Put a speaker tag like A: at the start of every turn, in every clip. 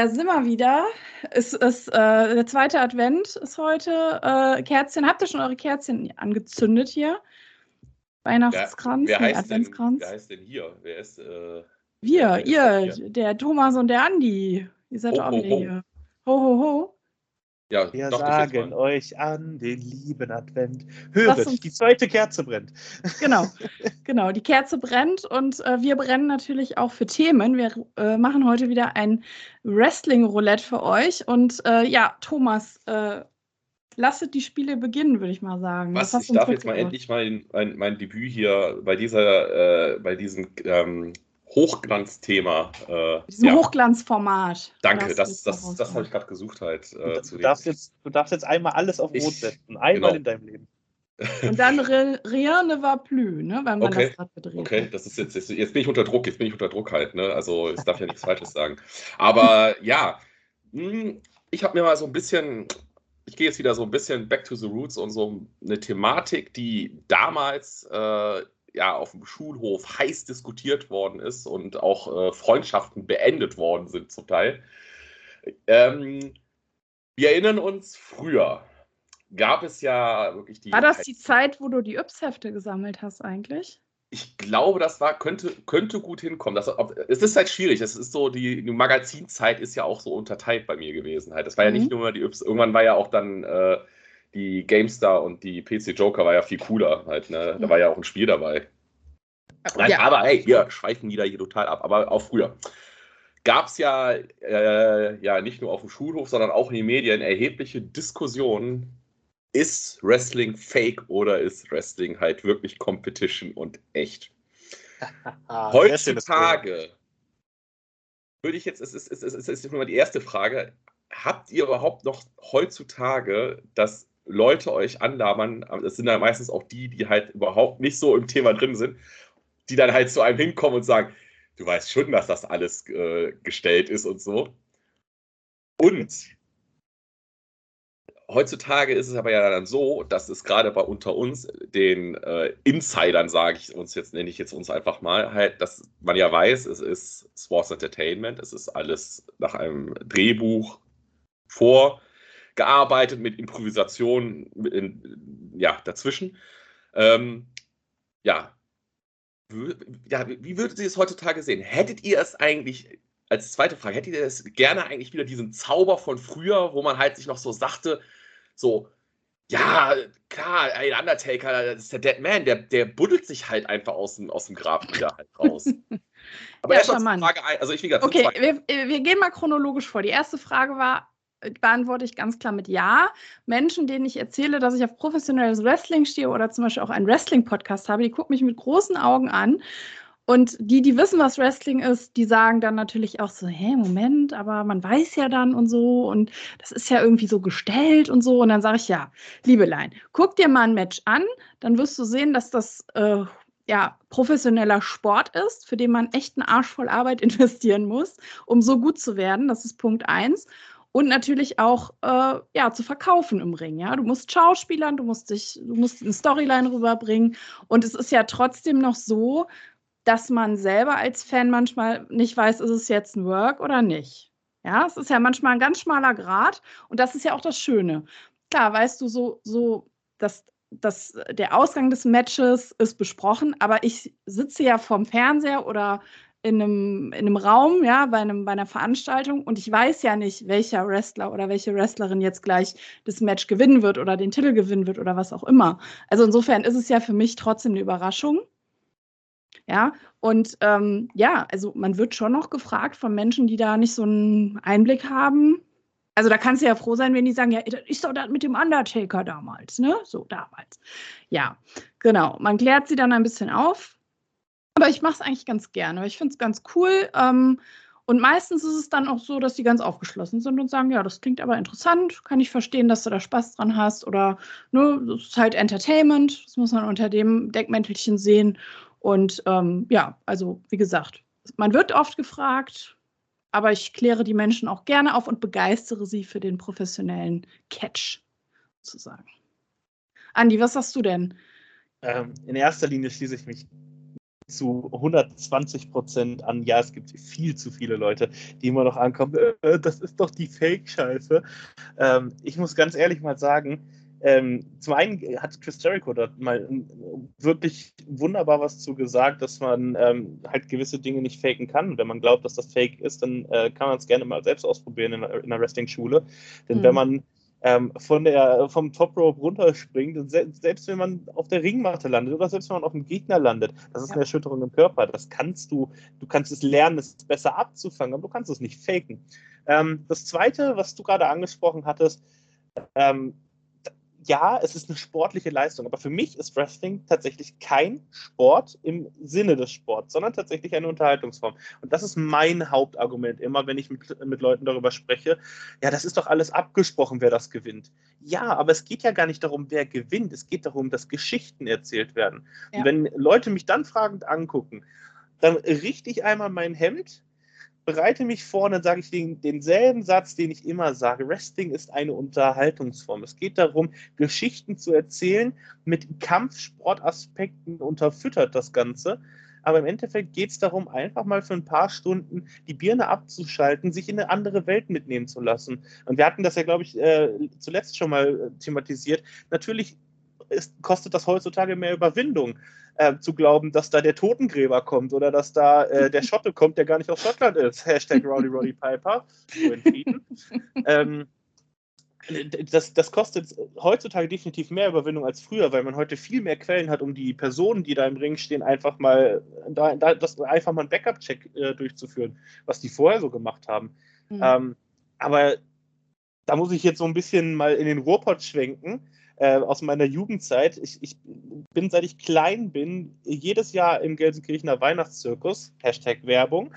A: Da sind wir wieder. Es ist äh, der zweite Advent ist heute. Äh, Kerzchen, habt ihr schon eure Kerzchen angezündet hier? Weihnachtskranz,
B: wer, wer
A: nee,
B: heißt
A: Adventskranz.
B: Denn, wer heißt denn hier? Wer ist. Äh,
A: wir,
B: wer ist
A: ihr,
B: hier?
A: der Thomas und der Andi. Ihr seid
B: Ho,
A: doch auch
B: ho,
A: wieder
B: ho.
A: hier. Ho, ho, ho.
B: Ja,
C: Wir
B: doch,
C: sagen euch an den lieben Advent. Höret, die zweite Kerze brennt.
A: Genau, genau. Die Kerze brennt und äh, wir brennen natürlich auch für Themen. Wir äh, machen heute wieder ein Wrestling-Roulette für euch. Und äh, ja, Thomas, äh, lasset die Spiele beginnen, würde ich mal sagen.
B: Was?
A: hast
B: Ich darf jetzt mal endlich mein, mein, mein Debüt hier bei dieser, äh, bei diesem ähm, Hochglanzthema. Äh,
A: Diesem
B: ja,
A: Hochglanzformat.
B: danke, das, das,
A: mal
B: das habe ich gerade gesucht halt. Äh,
C: Du, darfst jetzt, du darfst jetzt einmal alles auf
B: Ich-
C: Rot setzen. Einmal
B: genau.
C: in deinem Leben.
A: Und dann Rien ne va plus, ne, wenn man
B: Okay,
A: das gerade gedreht
B: Okay,
A: hat.
B: das ist jetzt, jetzt, jetzt bin ich unter Druck, jetzt bin ich unter Druck halt, ne? Also ich darf ja nichts Falsches sagen. Aber ja, mh, ich habe mir mal so ein bisschen, ich gehe jetzt wieder so ein bisschen back to the roots und so eine Thematik, die damals äh, ja auf dem Schulhof heiß diskutiert worden ist und auch äh, Freundschaften beendet worden sind zum Teil. Ähm, wir erinnern uns, früher gab es ja wirklich die.
A: War das die Zeit, wo du die Yps-Hefte gesammelt hast eigentlich?
B: Ich glaube, das war, könnte, könnte gut hinkommen. Das, es ist halt schwierig. Es ist so, die, die Magazinzeit ist ja auch so unterteilt bei mir gewesen. Halt. Das war ja
A: Mhm.
B: nicht nur die Yps, irgendwann war ja auch dann äh, die GameStar und die PC Joker war ja viel cooler halt. Ne? Da war ja auch ein Spiel dabei. Nein, aber hey, wir schweifen wieder hier total ab. Aber auch früher gab es ja, äh, ja nicht nur auf dem Schulhof, sondern auch in den Medien erhebliche Diskussionen. Ist Wrestling fake oder ist Wrestling halt wirklich Competition und echt? Heutzutage würde ich jetzt, es ist, es ist, es ist immer die erste Frage, habt ihr überhaupt noch heutzutage, dass Leute euch anlabern, das sind dann meistens auch die, die halt überhaupt nicht so im Thema drin sind, die dann halt zu einem hinkommen und sagen, du weißt schon, dass das alles äh, gestellt ist und so. Und heutzutage ist es aber ja dann so, dass es gerade bei unter uns, den äh, Insidern, sage ich uns jetzt, nenne ich jetzt uns einfach mal, halt, dass man ja weiß, es ist Sports Entertainment, es ist alles nach einem Drehbuch vorgearbeitet mit Improvisation in, ja, dazwischen. Ähm, ja. Ja, wie würdet ihr es heutzutage sehen? Hättet ihr es eigentlich, als zweite Frage, hättet ihr es gerne eigentlich wieder diesen Zauber von früher, wo man halt sich noch so sagte, so, ja, klar, der Undertaker, das ist der Dead Man, der, der buddelt sich halt einfach aus dem, aus dem Grab wieder halt raus. Aber
A: Ja,
B: erst mal zur
A: charmant.
B: Frage ein, also ich wie gesagt,
A: Okay, wir, wir gehen mal chronologisch vor. Die erste Frage war, beantworte ich ganz klar mit Ja. Menschen, denen ich erzähle, dass ich auf professionelles Wrestling stehe oder zum Beispiel auch einen Wrestling-Podcast habe, die gucken mich mit großen Augen an. Und die, die wissen, was Wrestling ist, die sagen dann natürlich auch so, hä, Moment, aber man weiß ja dann und so und das ist ja irgendwie so gestellt und so. Und dann sage ich, ja, Liebelein, guck dir mal ein Match an, dann wirst du sehen, dass das äh, ja, professioneller Sport ist, für den man echt einen Arsch voll Arbeit investieren muss, um so gut zu werden. Das ist Punkt eins. Und natürlich auch äh, ja, zu verkaufen im Ring. Ja? Du musst schauspielern, du musst dich, du musst eine Storyline rüberbringen. Und es ist ja trotzdem noch so, dass man selber als Fan manchmal nicht weiß, ist es jetzt ein Work oder nicht. Ja, es ist ja manchmal ein ganz schmaler Grad und das ist ja auch das Schöne. Klar, weißt du, so, so, dass, dass der Ausgang des Matches ist besprochen, aber ich sitze ja vorm Fernseher oder in einem, in einem Raum, ja, bei, einem, bei einer Veranstaltung und ich weiß ja nicht, welcher Wrestler oder welche Wrestlerin jetzt gleich das Match gewinnen wird oder den Titel gewinnen wird oder was auch immer. Also insofern ist es ja für mich trotzdem eine Überraschung. Ja, und ähm, ja, also man wird schon noch gefragt von Menschen, die da nicht so einen Einblick haben. Also da kannst du ja froh sein, wenn die sagen, ja, ist doch das mit dem Undertaker damals, ne? So damals. Ja, genau. Man klärt sie dann ein bisschen auf. Aber ich mache es eigentlich ganz gerne. Ich finde es ganz cool. Ähm, und meistens ist es dann auch so, dass sie ganz aufgeschlossen sind und sagen, ja, das klingt aber interessant, kann ich verstehen, dass du da Spaß dran hast. Oder ne, das ist halt Entertainment, das muss man unter dem Deckmäntelchen sehen. Und ähm, ja, also wie gesagt, man wird oft gefragt, aber ich kläre die Menschen auch gerne auf und begeistere sie für den professionellen Catch, sozusagen. Andi, was sagst du denn?
C: Ähm, in erster Linie schließe ich mich zu 120 Prozent an, ja, es gibt viel zu viele Leute, die immer noch ankommen, äh, das ist doch die Fake-Scheiße. Ähm, ich muss ganz ehrlich mal sagen, ähm, zum einen hat Chris Jericho dort mal wirklich wunderbar was zu gesagt, dass man ähm, halt gewisse Dinge nicht faken kann. Wenn man glaubt, dass das fake ist, dann äh, kann man es gerne mal selbst ausprobieren in, in einer Wrestling-Schule. Denn mhm. wenn man ähm, von der, vom Top Rope runterspringt, und se selbst wenn man auf der Ringmatte landet oder selbst wenn man auf dem Gegner landet, das ist ja. eine Erschütterung im Körper. Das kannst du, du kannst es lernen, es besser abzufangen, aber du kannst es nicht faken. Ähm, das zweite, was du gerade angesprochen hattest, ähm, ja, es ist eine sportliche Leistung, aber für mich ist Wrestling tatsächlich kein Sport im Sinne des Sports, sondern tatsächlich eine Unterhaltungsform. Und das ist mein Hauptargument immer, wenn ich mit, mit Leuten darüber spreche. Ja, das ist doch alles abgesprochen, wer das gewinnt. Ja, aber es geht ja gar nicht darum, wer gewinnt. Es geht darum, dass Geschichten erzählt werden. Ja. Und wenn Leute mich dann fragend angucken, dann richte ich einmal mein Hemd bereite mich vor und dann sage ich den, denselben Satz, den ich immer sage. Wrestling ist eine Unterhaltungsform. Es geht darum, Geschichten zu erzählen, mit Kampfsportaspekten unterfüttert das Ganze. Aber im Endeffekt geht es darum, einfach mal für ein paar Stunden die Birne abzuschalten, sich in eine andere Welt mitnehmen zu lassen. Und wir hatten das ja, glaube ich, äh, zuletzt schon mal äh, thematisiert. Natürlich ist, kostet das heutzutage mehr Überwindung äh, zu glauben, dass da der Totengräber kommt oder dass da äh, der Schotte kommt, der gar nicht aus Schottland ist. Hashtag Rowdy Roddy Piper. ähm, das, das, kostet heutzutage definitiv mehr Überwindung als früher, weil man heute viel mehr Quellen hat, um die Personen, die da im Ring stehen, einfach mal, da, da, das, einfach mal einen Backup-Check äh, durchzuführen, was die vorher so gemacht haben. Mhm. Ähm, aber da muss ich jetzt so ein bisschen mal in den Ruhrpott schwenken äh, aus meiner Jugendzeit. Ich, ich, bin, seit ich klein bin, jedes Jahr im Gelsenkirchener Weihnachtszirkus, Hashtag Werbung.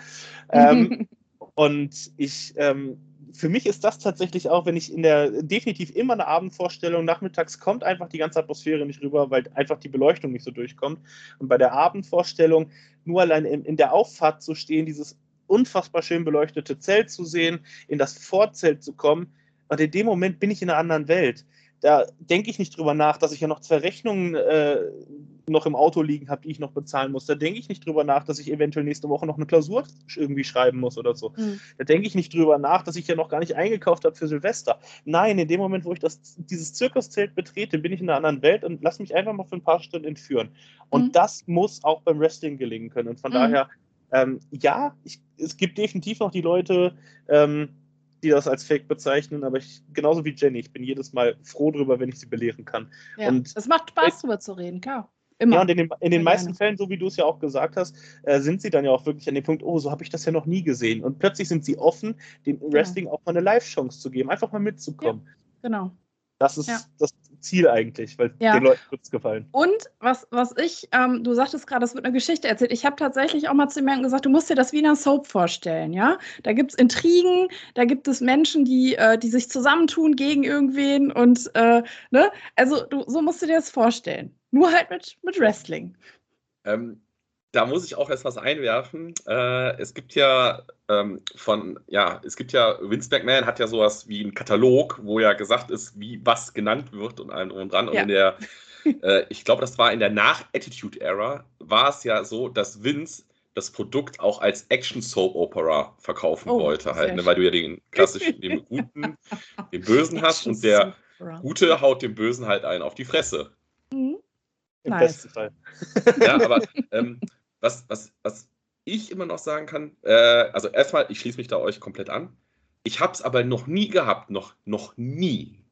C: Ähm, und ich, ähm, für mich ist das tatsächlich auch, wenn ich in der, definitiv immer eine Abendvorstellung, nachmittags kommt einfach die ganze Atmosphäre nicht rüber, weil einfach die Beleuchtung nicht so durchkommt. Und bei der Abendvorstellung nur allein in, in der Auffahrt zu stehen, dieses unfassbar schön beleuchtete Zelt zu sehen, in das Vorzelt zu kommen, und in dem Moment bin ich in einer anderen Welt da denke ich nicht drüber nach, dass ich ja noch zwei Rechnungen äh, noch im Auto liegen habe, die ich noch bezahlen muss. Da denke ich nicht drüber nach, dass ich eventuell nächste Woche noch eine Klausur irgendwie schreiben muss oder so. Mhm. Da denke ich nicht drüber nach, dass ich ja noch gar nicht eingekauft habe für Silvester. Nein, in dem Moment, wo ich das, dieses Zirkuszelt betrete, bin ich in einer anderen Welt und lass mich einfach mal für ein paar Stunden entführen. Und mhm. das muss auch beim Wrestling gelingen können. Und von mhm. daher, ähm, ja, ich, es gibt definitiv noch die Leute, ähm, die das als Fake bezeichnen, aber ich, genauso wie Jenny, ich bin jedes Mal froh drüber, wenn ich sie belehren kann.
A: Ja, und es macht Spaß, drüber zu reden, klar.
C: Immer. Ja, und in den, in den meisten Fällen, so wie du es ja auch gesagt hast, äh, sind sie dann ja auch wirklich an dem Punkt, oh, so habe ich das ja noch nie gesehen. Und plötzlich sind sie offen, dem Wrestling ja. auch mal eine Live-Chance zu geben, einfach mal mitzukommen. Ja,
A: genau.
C: Das ist ja. das Ziel eigentlich, weil ja. den Leuten wird es gefallen.
A: Und was, was ich, ähm, du sagtest gerade, es wird eine Geschichte erzählt. Ich habe tatsächlich auch mal zu jemandem gesagt, du musst dir das wie in einer Soap vorstellen, ja? Da gibt es Intrigen, da gibt es Menschen, die, äh, die sich zusammentun gegen irgendwen und, äh, ne? Also, du, so musst du dir das vorstellen. Nur halt mit, mit Wrestling.
B: Ähm, da muss ich auch erst was einwerfen. Äh, es gibt ja ähm, von, ja, es gibt ja, Vince McMahon hat ja sowas wie einen Katalog, wo ja gesagt ist, wie was genannt wird und allem drum und dran. Und ja. in der, äh, ich glaube, das war in der Nach-Attitude-Era, war es ja so, dass Vince das Produkt auch als Action-Soap-Opera verkaufen oh, wollte, halt, ne, weil du ja den klassischen, den Guten, den Bösen hast und der Gute haut dem Bösen halt einen auf die Fresse. Mhm.
C: Im nice. besten Fall.
B: Ja, aber ähm, was, was, was ich immer noch sagen kann, äh, also erstmal, ich schließe mich da euch komplett an. Ich habe es aber noch nie gehabt, noch, noch nie,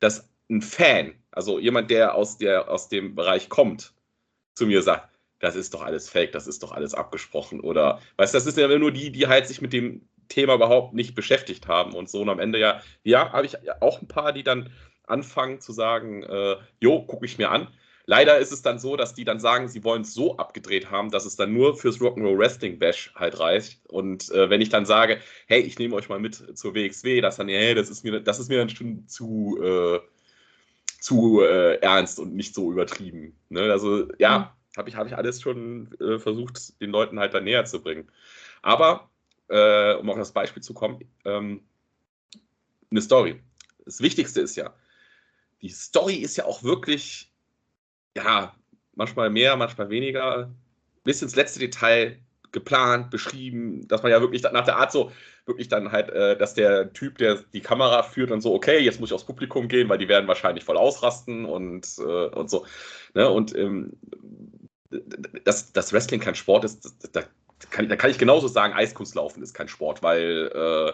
B: dass ein Fan, also jemand, der aus, der aus dem Bereich kommt, zu mir sagt, das ist doch alles fake, das ist doch alles abgesprochen. Oder, weißt du, das ist ja nur die, die halt sich mit dem Thema überhaupt nicht beschäftigt haben und so. Und am Ende ja, ja, habe ich auch ein paar, die dann anfangen zu sagen, äh, jo, gucke ich mir an. Leider ist es dann so, dass die dann sagen, sie wollen es so abgedreht haben, dass es dann nur fürs Rock'n'Roll Wrestling Bash halt reicht. Und äh, wenn ich dann sage, hey, ich nehme euch mal mit zur WXW, das dann, hey, das ist mir, das ist mir dann schon zu, äh, zu äh, ernst und nicht so übertrieben. Ne? Also ja, mhm. habe ich, hab ich alles schon äh, versucht, den Leuten halt dann näher zu bringen. Aber, äh, um auf das Beispiel zu kommen, ähm, eine Story. Das Wichtigste ist ja, die Story ist ja auch wirklich ja, manchmal mehr, manchmal weniger. bis ins letzte Detail geplant, beschrieben, dass man ja wirklich nach der Art so, wirklich dann halt, äh, dass der Typ, der die Kamera führt, dann so, okay, jetzt muss ich aufs Publikum gehen, weil die werden wahrscheinlich voll ausrasten und, äh, und so. Ne? Und ähm, dass, dass Wrestling kein Sport ist, da kann, da kann ich genauso sagen, Eiskunstlaufen ist kein Sport, weil äh,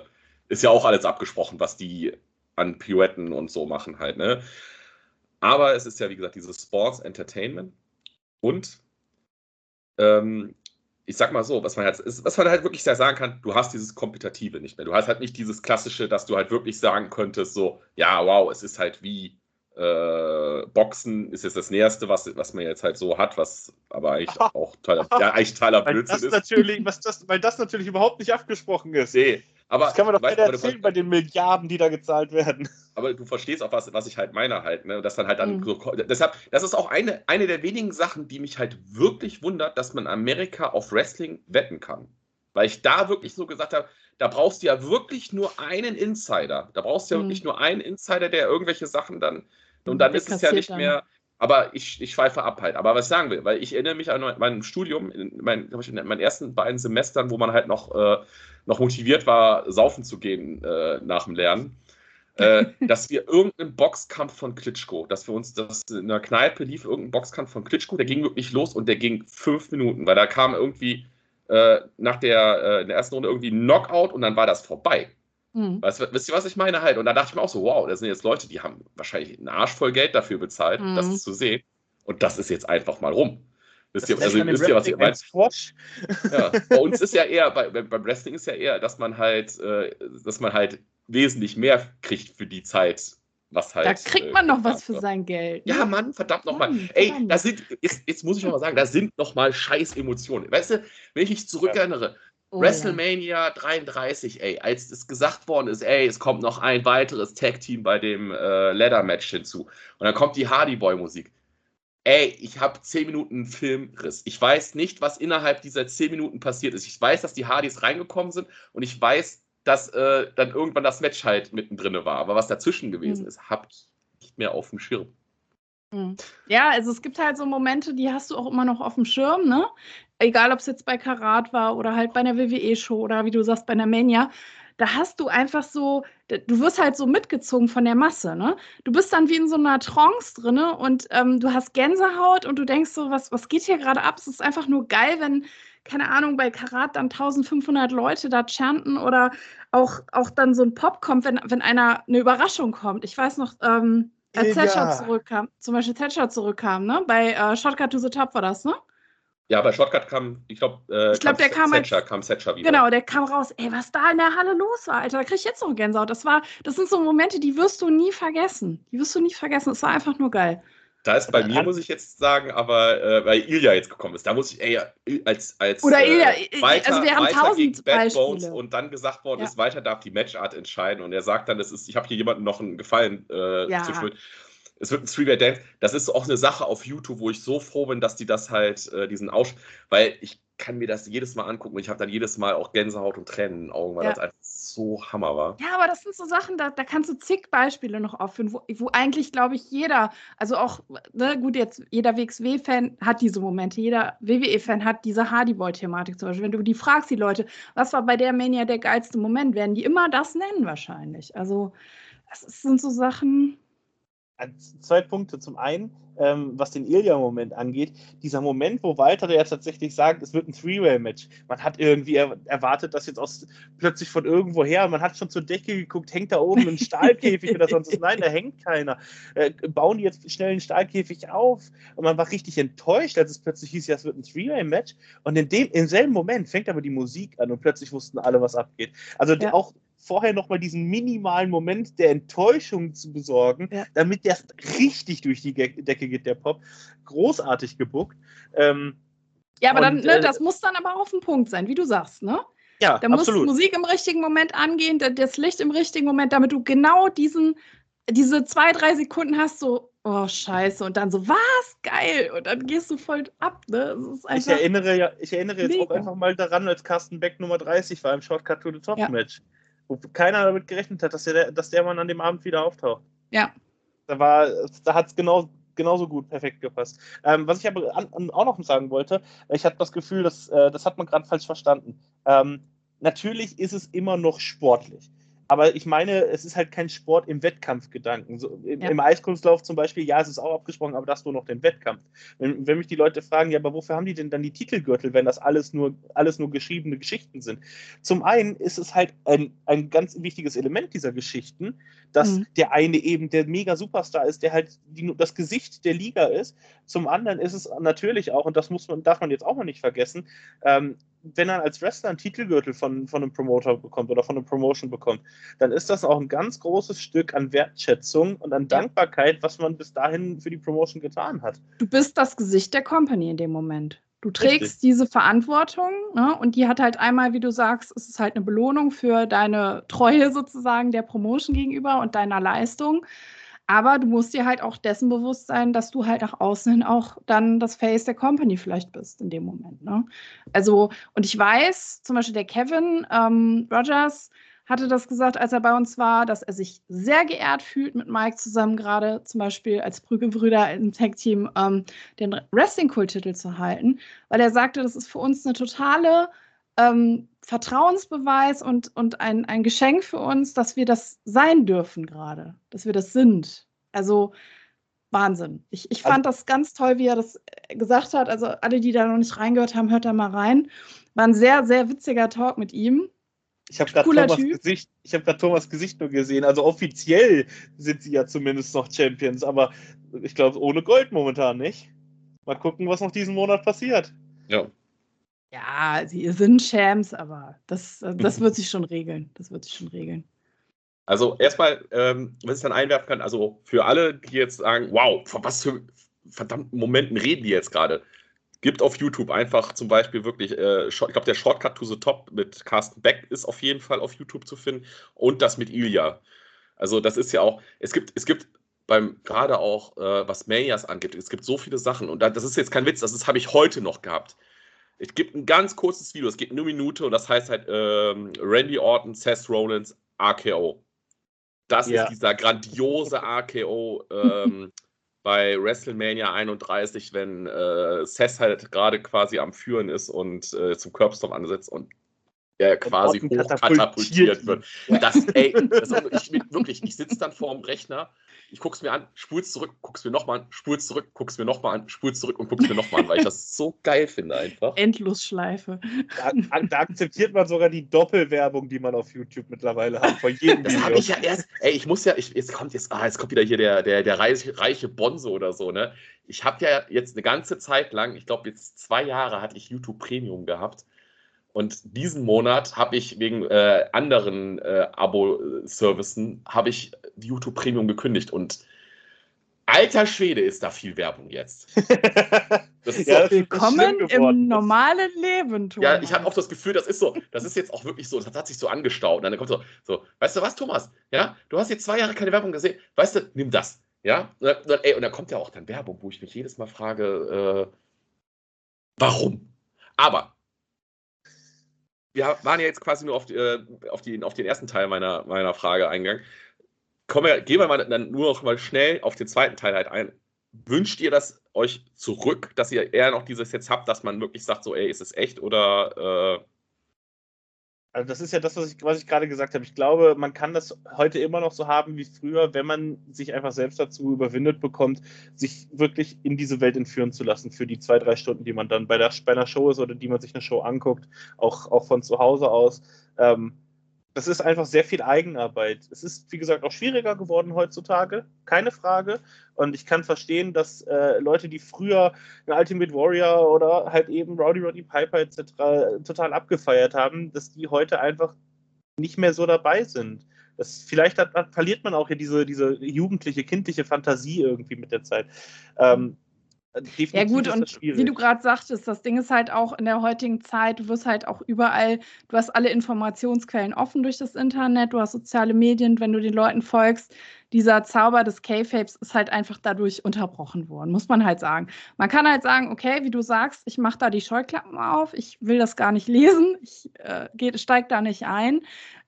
B: ist ja auch alles abgesprochen, was die an Pirouetten und so machen halt. Ne? Aber es ist ja, wie gesagt, dieses Sports Entertainment und ähm, ich sag mal so, was man, halt, was man halt wirklich sehr sagen kann, du hast dieses Kompetitive nicht mehr. Du hast halt nicht dieses Klassische, dass du halt wirklich sagen könntest, so, ja, wow, es ist halt wie äh, Boxen ist jetzt das Näherste, was, was man jetzt halt so hat, was aber eigentlich auch totaler, ja, eigentlich totaler Blödsinn ist.
C: Natürlich, was das, weil das natürlich überhaupt nicht abgesprochen ist.
B: Nee,
C: aber, das kann man doch weißt, erzählen bei den Milliarden, die da gezahlt werden.
B: Aber du verstehst auch, was, was ich halt meine halt, ne? Dass dann halt dann mhm. so, deshalb, das ist auch eine, eine der wenigen Sachen, die mich halt wirklich wundert, dass man Amerika auf Wrestling wetten kann. Weil ich da wirklich so gesagt habe, da brauchst du ja wirklich nur einen Insider. Da brauchst du ja mhm. wirklich nur einen Insider, der irgendwelche Sachen dann. Und dann ist es ja nicht dann. mehr. Aber ich, ich schweife ab halt. Aber was ich sagen will, weil ich erinnere mich an mein Studium, in, mein, in meinen ersten beiden Semestern, wo man halt noch, äh, noch motiviert war, saufen zu gehen äh, nach dem Lernen, äh, dass wir irgendeinen Boxkampf von Klitschko, dass wir uns, dass in der Kneipe lief irgendein Boxkampf von Klitschko, der ging wirklich los und der ging fünf Minuten, weil da kam irgendwie äh, nach der, äh, in der ersten Runde irgendwie ein Knockout und dann war das vorbei. Mhm. Weißt, wisst ihr, was ich meine halt? Und da dachte ich mir auch so, wow, das sind jetzt Leute, die haben wahrscheinlich einen Arsch voll Geld dafür bezahlt, mhm. das zu sehen. Und das ist jetzt einfach mal rum. Wisst ihr, also, wisst ihr, was ich meine? Ja, bei uns ist ja eher, bei, beim Wrestling ist ja eher, dass man halt, äh, dass man halt wesentlich mehr kriegt für die Zeit, was halt.
A: Da kriegt man äh, noch was für sein Geld.
B: Ne? Ja, Mann, verdammt nochmal. Ey, da sind, jetzt, jetzt muss ich noch mal sagen, da sind nochmal scheiß Emotionen. Weißt du, wenn ich mich zurückerinnere, ja Oh, WrestleMania ja. 33, ey, als es gesagt worden ist, ey, es kommt noch ein weiteres Tag-Team bei dem äh, Leather-Match hinzu. Und dann kommt die Hardy Boy-Musik. Ey, ich habe 10 Minuten Filmriss. Ich weiß nicht, was innerhalb dieser 10 Minuten passiert ist. Ich weiß, dass die Hardys reingekommen sind und ich weiß, dass äh, dann irgendwann das Match halt mittendrin war. Aber was dazwischen gewesen mhm. ist, habe ich nicht mehr auf dem Schirm.
A: Hm. Ja, also es gibt halt so Momente, die hast du auch immer noch auf dem Schirm, ne? Egal, ob es jetzt bei Karat war oder halt bei einer WWE-Show oder wie du sagst, bei einer Mania. Da hast du einfach so, du wirst halt so mitgezogen von der Masse, ne? Du bist dann wie in so einer Trance drin und ähm, du hast Gänsehaut und du denkst so, was, was geht hier gerade ab? Es ist einfach nur geil, wenn, keine Ahnung, bei Karat dann 1500 Leute da chanten oder auch, auch dann so ein Pop kommt, wenn, wenn einer eine Überraschung kommt. Ich weiß noch, ähm, als Thatcher zurückkam, zum Beispiel Thatcher zurückkam, ne? Bei äh, Shotcut to the Top war das, ne?
B: Ja, bei Shotcut kam, ich glaube, äh,
A: ich glaube, der kam
B: Thatcher, als, kam Thatcher
A: wieder. Genau, der kam raus. Ey, was da in der Halle los war, Alter, da krieg ich jetzt noch Gänsehaut. Das war, das sind so Momente, die wirst du nie vergessen. Die wirst du nie vergessen. Es war einfach nur geil.
B: Da ist bei mir, muss ich jetzt sagen, aber äh, weil Ilja jetzt gekommen ist, da muss ich, ey, als, als
A: Oder Ilja, äh, weiter, also wir haben tausend Beispiele.
B: und dann gesagt worden ja. ist, weiter darf die Matchart entscheiden und er sagt dann, das ist, ich habe hier jemandem noch einen Gefallen äh, ja. zu schulden es wird ein Three-Way Dance. Das ist auch eine Sache auf YouTube, wo ich so froh bin, dass die das halt, äh, diesen Aus, weil ich kann mir das jedes Mal angucken und ich habe dann jedes Mal auch Gänsehaut und Tränen in den Augen, weil ja. das einfach so Hammer war.
A: Ja, aber das sind so Sachen, da, da kannst du zig Beispiele noch aufführen, wo, wo eigentlich, glaube ich, jeder, also auch, ne, gut, jetzt jeder WXW-Fan hat diese Momente, jeder WWE-Fan hat diese Hardy-Boy-Thematik zum Beispiel. Wenn du die fragst, die Leute, was war bei der Mania der geilste Moment, werden die immer das nennen wahrscheinlich. Also, das sind so Sachen,
C: zwei Punkte. Zum einen, ähm, was den Ilya-Moment angeht, dieser Moment, wo Walter ja tatsächlich sagt, es wird ein Three-Way-Match. Man hat irgendwie er erwartet, dass jetzt aus, plötzlich von irgendwo her, man hat schon zur Decke geguckt, hängt da oben ein Stahlkäfig oder sonst was. Nein, da hängt keiner. Äh, bauen die jetzt schnell einen Stahlkäfig auf? Und man war richtig enttäuscht, als es plötzlich hieß, ja, es wird ein Three-Way-Match. Und in dem, im selben Moment fängt aber die Musik an und plötzlich wussten alle, was abgeht. Also ja. auch vorher nochmal diesen minimalen Moment der Enttäuschung zu besorgen, ja. damit der richtig durch die Decke geht, der Pop. Großartig gebuckt. Ähm,
A: ja, aber und, dann, ne, äh, das muss dann aber auf den Punkt sein, wie du sagst, ne?
C: Ja,
A: da absolut. muss Musik im richtigen Moment angehen, das Licht im richtigen Moment, damit du genau diesen, diese zwei, drei Sekunden hast, so, oh Scheiße, und dann so, was? Geil! Und dann gehst du voll ab, ne?
C: ich erinnere, ja, ich erinnere jetzt auch einfach mal daran, als Carsten Beck Nummer 30 war im Shortcut to the Top ja. Wo keiner damit gerechnet hat, dass der, dass der Mann an dem Abend wieder auftaucht.
A: Ja.
C: Da war, da hat es genau genauso gut, perfekt gepasst. Ähm, was ich aber an, an, auch noch sagen wollte, ich hatte das Gefühl, dass, äh, das hat man gerade falsch verstanden. Ähm, natürlich ist es immer noch sportlich. Aber ich meine, es ist halt kein Sport im Wettkampfgedanken. So, im, ja. im, Eiskunstlauf zum Beispiel, ja, es ist auch abgesprochen, aber das nur noch den Wettkampf. Wenn, wenn, mich die Leute fragen, ja, aber wofür haben die denn dann die Titelgürtel, wenn das alles nur, alles nur geschriebene Geschichten sind? Zum einen ist es halt ein, ein ganz wichtiges Element dieser Geschichten, dass mhm. der eine eben der mega Superstar ist, der halt die, das Gesicht der Liga ist. Zum anderen ist es natürlich auch, und das muss man, darf man jetzt auch mal nicht vergessen, ähm, wenn er als Wrestler einen Titelgürtel von, von einem Promoter bekommt oder von einer Promotion bekommt, dann ist das auch ein ganz großes Stück an Wertschätzung und an Dankbarkeit, was man bis dahin für die Promotion getan hat.
A: Du bist das Gesicht der Company in dem Moment. Du trägst Richtig. diese Verantwortung ne? und die hat halt einmal, wie du sagst, es ist halt eine Belohnung für deine Treue sozusagen der Promotion gegenüber und deiner Leistung. Aber du musst dir halt auch dessen bewusst sein, dass du halt nach außen hin auch dann das Face der Company vielleicht bist in dem Moment. Ne? Also, und ich weiß, zum Beispiel der Kevin ähm, Rogers hatte das gesagt, als er bei uns war, dass er sich sehr geehrt fühlt, mit Mike zusammen gerade zum Beispiel als Brügge-Brüder im Tag-Team ähm, den Wrestling-Kult-Titel zu halten, weil er sagte, das ist für uns eine totale ähm, Vertrauensbeweis und, und ein, ein Geschenk für uns, dass wir das sein dürfen gerade, dass wir das sind. Also Wahnsinn. Ich, ich fand also, das ganz toll, wie er das äh, gesagt hat. Also alle, die da noch nicht reingehört haben, hört da mal rein. War ein sehr, sehr witziger Talk mit ihm.
C: Ich habe gerade Thomas, Gesicht, hab Thomas Gesicht nur gesehen. Also offiziell sind sie ja zumindest noch Champions, aber ich glaube ohne Gold momentan nicht. Mal gucken, was noch diesen Monat passiert.
B: Ja.
A: Ja, sie sind Champs, aber das, äh, das wird sich schon regeln. Das wird sich schon regeln.
B: Also erstmal, ähm, was ich dann einwerfen kann, also für alle, die jetzt sagen, wow, von was für verdammten Momenten reden die jetzt gerade? Gibt auf YouTube einfach zum Beispiel wirklich, äh, ich glaube, der Shortcut to the Top mit Carsten Beck ist auf jeden Fall auf YouTube zu finden und das mit Ilya. Also das ist ja auch, es gibt, es gibt beim, gerade auch, äh, was Manias angeht, es gibt so viele Sachen und das ist jetzt kein Witz, das habe ich heute noch gehabt. Es gibt ein ganz kurzes Video, es geht nur eine Minute und das heißt halt ähm, Randy Orton, Seth Rollins, RKO. Das ja. ist dieser grandiose RKO ähm, bei WrestleMania 31, wenn äh, Seth halt gerade quasi am Führen ist und äh, zum Curbstorm ansetzt und er quasi hochkatapultiert wird. Das, ey, das ich, wirklich, ich sitze dann vorm Rechner ich gucke es mir an, spul's zurück, guck's mir nochmal an, spul's zurück, guck's mir nochmal an, spul's zurück und guck's mir nochmal an, weil ich das so geil finde einfach.
A: Endlosschleife.
C: Da, da, akzeptiert man sogar die Doppelwerbung, die man auf YouTube mittlerweile hat, vor jedem
B: Das habe ich ja erst, ey, ich muss ja, ich, jetzt kommt jetzt, ah, jetzt kommt wieder hier der, der, der reiche, reiche Bonzo oder so, ne? Ich habe ja jetzt eine ganze Zeit lang, ich glaube jetzt zwei Jahre hatte ich YouTube Premium gehabt. Und diesen Monat habe ich wegen äh, anderen äh, Abo-Servicen habe ich YouTube Premium gekündigt und alter Schwede ist da viel Werbung jetzt.
A: Das ist ja, so, willkommen im normalen Leben,
B: Thomas. Ja, ich habe auch das Gefühl, das ist so, das ist jetzt auch wirklich so, das hat sich so angestaut. Und dann kommt so, so, weißt du was, Thomas? Ja, du hast jetzt zwei Jahre keine Werbung gesehen. Weißt du, nimm das. Ja, und dann, ey, und dann kommt ja auch dann Werbung, wo ich mich jedes Mal frage, äh, warum? Aber wir waren ja jetzt quasi nur auf, äh, auf, die, auf den ersten Teil meiner, meiner Frage eingegangen. Kommen wir, gehen wir mal dann nur noch mal schnell auf den zweiten Teil halt ein. Wünscht ihr das euch zurück, dass ihr eher noch dieses jetzt habt, dass man wirklich sagt, so, ey, ist es echt oder äh,
C: also das ist ja das, was ich, was ich gerade gesagt habe. Ich glaube, man kann das heute immer noch so haben wie früher, wenn man sich einfach selbst dazu überwindet bekommt, sich wirklich in diese Welt entführen zu lassen für die zwei, drei Stunden, die man dann bei, der, bei einer Show ist oder die man sich eine Show anguckt, auch, auch von zu Hause aus. Ähm, das ist einfach sehr viel Eigenarbeit. Es ist, wie gesagt, auch schwieriger geworden heutzutage, keine Frage. Und ich kann verstehen, dass äh, Leute, die früher einen Ultimate Warrior oder halt eben Rowdy Roddy Piper etc. total abgefeiert haben, dass die heute einfach nicht mehr so dabei sind. Das, vielleicht hat, verliert man auch hier diese, diese jugendliche, kindliche Fantasie irgendwie mit der Zeit. Ähm,
A: Definitiv ja gut, und wie du gerade sagtest, das Ding ist halt auch in der heutigen Zeit, du wirst halt auch überall, du hast alle Informationsquellen offen durch das Internet, du hast soziale Medien, wenn du den Leuten folgst, dieser Zauber des K-Fapes ist halt einfach dadurch unterbrochen worden, muss man halt sagen. Man kann halt sagen, okay, wie du sagst, ich mache da die Scheuklappen auf, ich will das gar nicht lesen, ich äh, steige da nicht ein.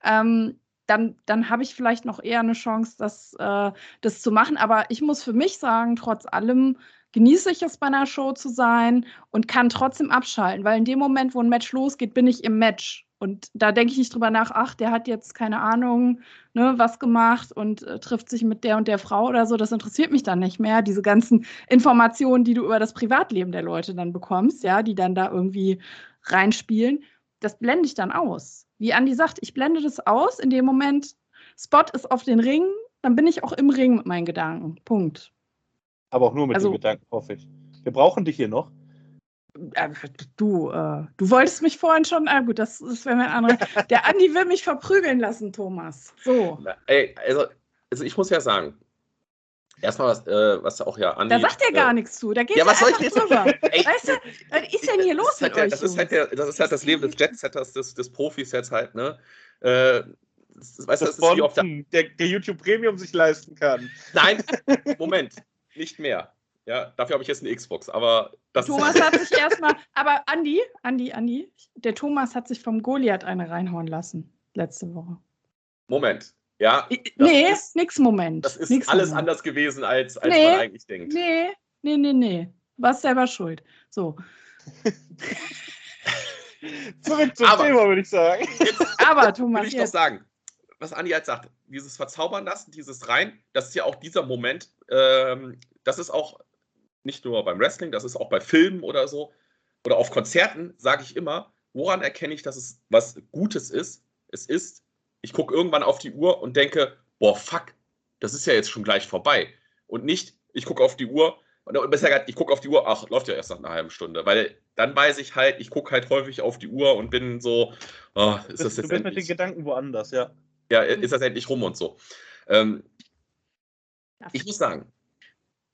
A: Ähm, dann, dann habe ich vielleicht noch eher eine Chance, das, äh, das zu machen. Aber ich muss für mich sagen, trotz allem genieße ich es bei einer Show zu sein und kann trotzdem abschalten, weil in dem Moment, wo ein Match losgeht, bin ich im Match. Und da denke ich nicht drüber nach, ach, der hat jetzt keine Ahnung, ne, was gemacht und äh, trifft sich mit der und der Frau oder so. Das interessiert mich dann nicht mehr. Diese ganzen Informationen, die du über das Privatleben der Leute dann bekommst, ja, die dann da irgendwie reinspielen, das blende ich dann aus. Wie Andi sagt, ich blende das aus. In dem Moment, Spot ist auf den Ring, dann bin ich auch im Ring mit meinen Gedanken. Punkt.
C: Aber auch nur mit
A: Also-
C: den Gedanken, hoffe ich. Wir brauchen dich hier noch.
A: Äh, du, äh, du wolltest mich vorhin schon, ah gut, das, das wäre mir ein anderer. Der Andi will mich verprügeln lassen, Thomas. So.
B: Na, Ey, also, also ich muss ja sagen, erstmal, was, äh, was auch ja Andi.
A: Da sagt er
B: äh,
A: gar nichts zu. Da geht
B: Ja, was soll ich denn
A: drüber.
B: Ey,
A: Weißt du, was ist denn hier los
B: das ist
A: mit
B: halt der,
A: euch?
B: das, ist halt der, das ist halt das Leben des Jetsetters, des, des Profis jetzt halt, ne? Äh, weißt du, das
C: Das
B: ist wie auf der.
C: Bonzen, der, der YouTube Premium sich leisten kann.
B: Nein, Moment, nicht mehr. Ja, dafür habe ich jetzt eine Xbox, aber das
A: Thomas hat sich erstmal, aber Andi, Andi, Andi, der Thomas hat sich vom Goliath eine reinhauen lassen letzte Woche.
B: Moment. Ja,
A: nee,
B: ist-
A: nix Moment.
B: das ist
A: nix
B: alles
A: Moment.
B: anders gewesen, als, als
A: Nee.
B: man eigentlich denkt.
A: Nee, nee, nee, nee. Warst selber schuld. So.
C: Zurück zum
B: Aber-
C: Thema, würde ich sagen.
A: Aber
B: will
A: Thomas,
B: ich doch
A: jetzt.
B: sagen, was Andi halt sagt, dieses Verzaubern lassen, dieses Rein, das ist ja auch dieser Moment, ähm, das ist auch nicht nur beim Wrestling, das ist auch bei Filmen oder so oder auf Konzerten, sage ich immer, woran erkenne ich, dass es was Gutes ist? Es ist, ich gucke irgendwann auf die Uhr und denke, boah, fuck, das ist ja jetzt schon gleich vorbei. Und nicht, ich gucke auf die Uhr, besser gesagt, ich gucke auf die Uhr, ach, läuft ja erst nach einer halben Stunde, weil dann weiß ich halt, ich gucke halt häufig auf die Uhr und bin so, oh, ist das jetzt
C: du bist mit den
B: endlich?
C: Gedanken woanders, ja.
B: Ja, ist das endlich rum und so. Ähm, ich muss sagen,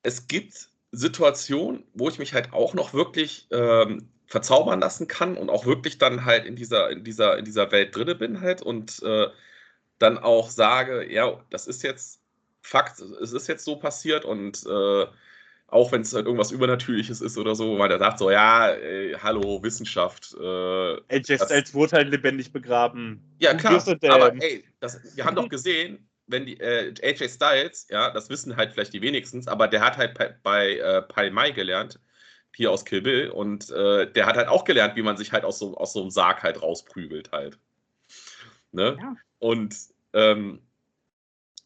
B: es gibt Situationen, wo ich mich halt auch noch wirklich ähm, verzaubern lassen kann und auch wirklich dann halt in dieser, in dieser, in dieser Welt drinne bin halt und äh, dann auch sage, ja, das ist jetzt Fakt, es ist jetzt so passiert und äh, auch wenn es halt irgendwas Übernatürliches ist oder so, weil der sagt so, ja, ey, hallo, Wissenschaft, äh,
C: AJ
B: Das-
C: Styles wurde halt lebendig begraben.
B: ja,
C: Who
B: klar. Aber ey, das, wir haben doch gesehen, wenn die äh, AJ Styles, ja, das wissen halt vielleicht die wenigstens, aber der hat halt bei, bei äh, Pai Mai gelernt, hier aus Kill Bill, und äh, der hat halt auch gelernt, wie man sich halt aus so, aus so einem Sarg halt rausprügelt halt. Ne?
A: Ja.
B: Und ähm,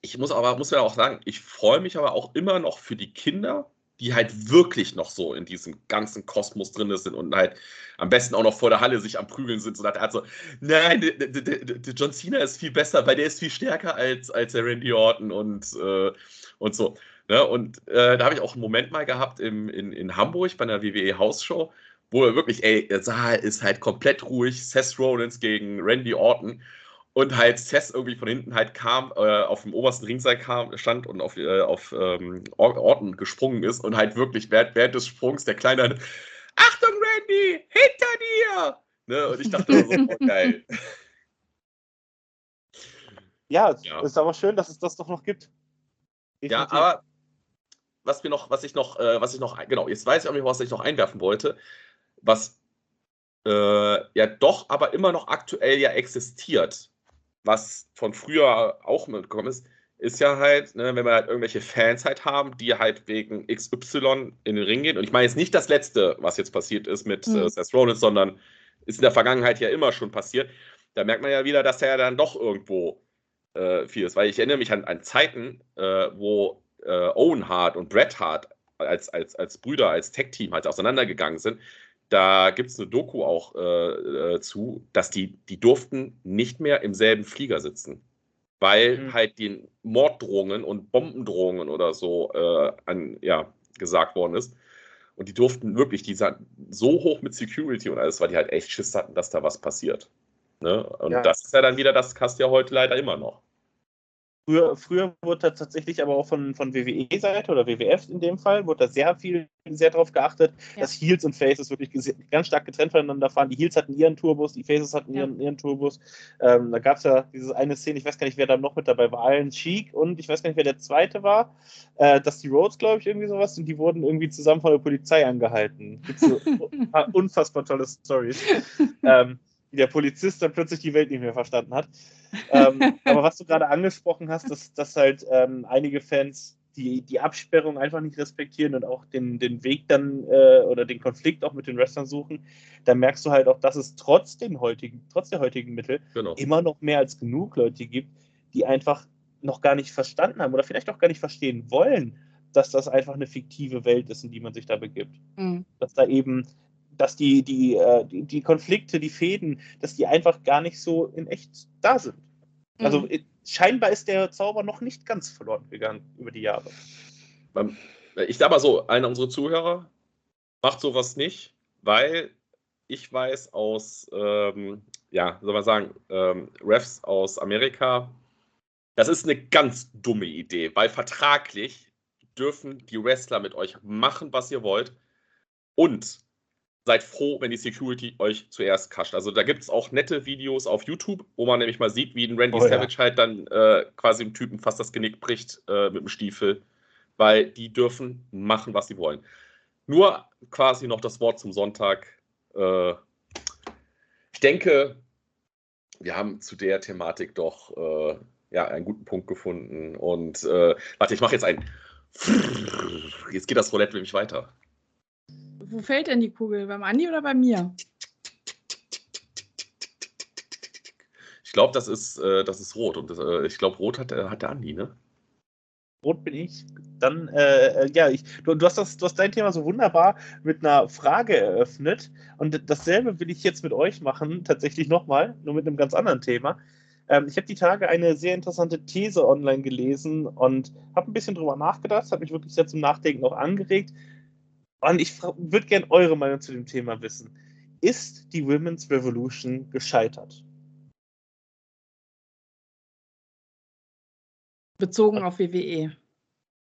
B: ich muss aber, muss ja auch sagen, ich freue mich aber auch immer noch für die Kinder, die halt wirklich noch so in diesem ganzen Kosmos drin sind und halt am besten auch noch vor der Halle sich am Prügeln sind. Da hat so, nein, John Cena ist viel besser, weil der ist viel stärker als, als der Randy Orton und, äh, und so. Ne? Und äh, da habe ich auch einen Moment mal gehabt im, in, in Hamburg bei einer WWE Hausshow, wo wirklich, ey, der Saal ist halt komplett ruhig. Seth Rollins gegen Randy Orton. Und halt Seth irgendwie von hinten halt kam, äh, auf dem obersten Ringseil kam, stand und auf, äh, auf ähm, Or- Orton gesprungen ist und halt wirklich während, während des Sprungs der Kleine halt, Achtung, Randy, hinter dir! Ne? Und ich dachte so, oh, geil.
C: Ja, es
B: Ja.
C: ist aber schön, dass es das doch noch gibt.
B: Ja,
C: Definitiv.
B: aber was mir noch, was ich noch, äh, was ich noch, genau, jetzt weiß ich auch nicht, was ich noch einwerfen wollte, was äh, ja doch aber immer noch aktuell ja existiert, was von früher auch mitgekommen ist, ist ja halt, ne, wenn wir halt irgendwelche Fans halt haben, die halt wegen XY in den Ring gehen. Und ich meine jetzt nicht das Letzte, was jetzt passiert ist mit
A: Mhm.
B: äh, Seth Rollins, sondern ist in der Vergangenheit ja immer schon passiert. Da merkt man ja wieder, dass er ja dann doch irgendwo äh, viel ist. Weil ich erinnere mich an, an Zeiten, äh, wo äh, Owen Hart und Bret Hart als, als, als Brüder, als Tech-Team halt auseinandergegangen sind. Da gibt es eine Doku auch äh, äh, zu, dass die, die durften nicht mehr im selben Flieger sitzen. Weil
C: Mhm.
B: halt den Morddrohungen und Bombendrohungen oder so äh, an, ja, gesagt worden ist. Und die durften wirklich, die sahen so hoch mit Security und alles, weil die halt echt Schiss hatten, dass da was passiert. Ne? Und
C: Ja.
B: das ist ja dann wieder, das hast du ja heute leider immer noch.
C: Früher, früher wurde da tatsächlich aber auch von, von WWE-Seite oder WWF in dem Fall, wurde da sehr viel, sehr darauf geachtet,
A: Ja.
C: dass Heels und Faces wirklich ganz stark getrennt voneinander fahren. Die Heels hatten ihren Tourbus, die Faces hatten
A: Ja.
C: ihren, ihren Tourbus. Ähm, da gab es ja diese eine Szene, ich weiß gar nicht, wer da noch mit dabei war, Allen Cheek und ich weiß gar nicht, wer der zweite war, äh, dass die Rhodes, glaube ich, irgendwie sowas und die wurden irgendwie zusammen von der Polizei angehalten. Gibt so unfassbar tolle Stories. ähm, wie der Polizist dann plötzlich die Welt nicht mehr verstanden hat. ähm, aber was du gerade angesprochen hast, dass, dass halt ähm, einige Fans die, die Absperrung einfach nicht respektieren und auch den, den Weg dann äh, oder den Konflikt auch mit den Wrestlern suchen, dann merkst du halt auch, dass es trotz, den heutigen, trotz der heutigen Mittel genau. immer noch mehr als genug Leute gibt, die einfach noch gar nicht verstanden haben oder vielleicht auch gar nicht verstehen wollen, dass das einfach eine fiktive Welt ist, in die man sich da begibt. Mhm. Dass da eben, dass die, die, äh, die, die, Konflikte, die Fäden, dass die einfach gar nicht so in echt da sind. Also, mhm. Also scheinbar ist der Zauber noch nicht ganz verloren gegangen über die Jahre.
B: Ich sag mal so, einer unserer Zuhörer macht sowas nicht, weil ich weiß aus, ähm, ja, soll man sagen, ähm, Refs aus Amerika, das ist eine ganz dumme Idee, weil vertraglich dürfen die Wrestler mit euch machen, was ihr wollt. Und seid froh, wenn die Security euch zuerst kascht. Also da gibt es auch nette Videos auf YouTube, wo man nämlich mal sieht, wie ein Randy oh, Savage ja. halt dann äh, quasi dem Typen fast das Genick bricht äh, mit dem Stiefel, weil die dürfen machen, was sie wollen. Nur quasi noch das Wort zum Sonntag. Äh, ich denke, wir haben zu der Thematik doch äh, ja, einen guten Punkt gefunden. Und äh, warte, ich mache jetzt ein. Jetzt geht das Roulette nämlich weiter.
A: Wo fällt denn die Kugel? Beim Andi oder bei mir?
B: Ich glaube, das ist, äh, das ist rot. Und das, äh, ich glaube, rot hat, äh, hat der Andi, ne?
C: Rot bin ich. Dann, äh, äh, ja, ich, du, du, hast das, du hast dein Thema so wunderbar mit einer Frage eröffnet. Und dasselbe will ich jetzt mit euch machen, tatsächlich nochmal, nur mit einem ganz anderen Thema. Ähm, ich habe die Tage eine sehr interessante These online gelesen und habe ein bisschen drüber nachgedacht, hat mich wirklich sehr zum Nachdenken auch angeregt. Und ich würde gerne eure Meinung zu dem Thema wissen. Ist die Women's Revolution gescheitert?
A: Bezogen auf WWE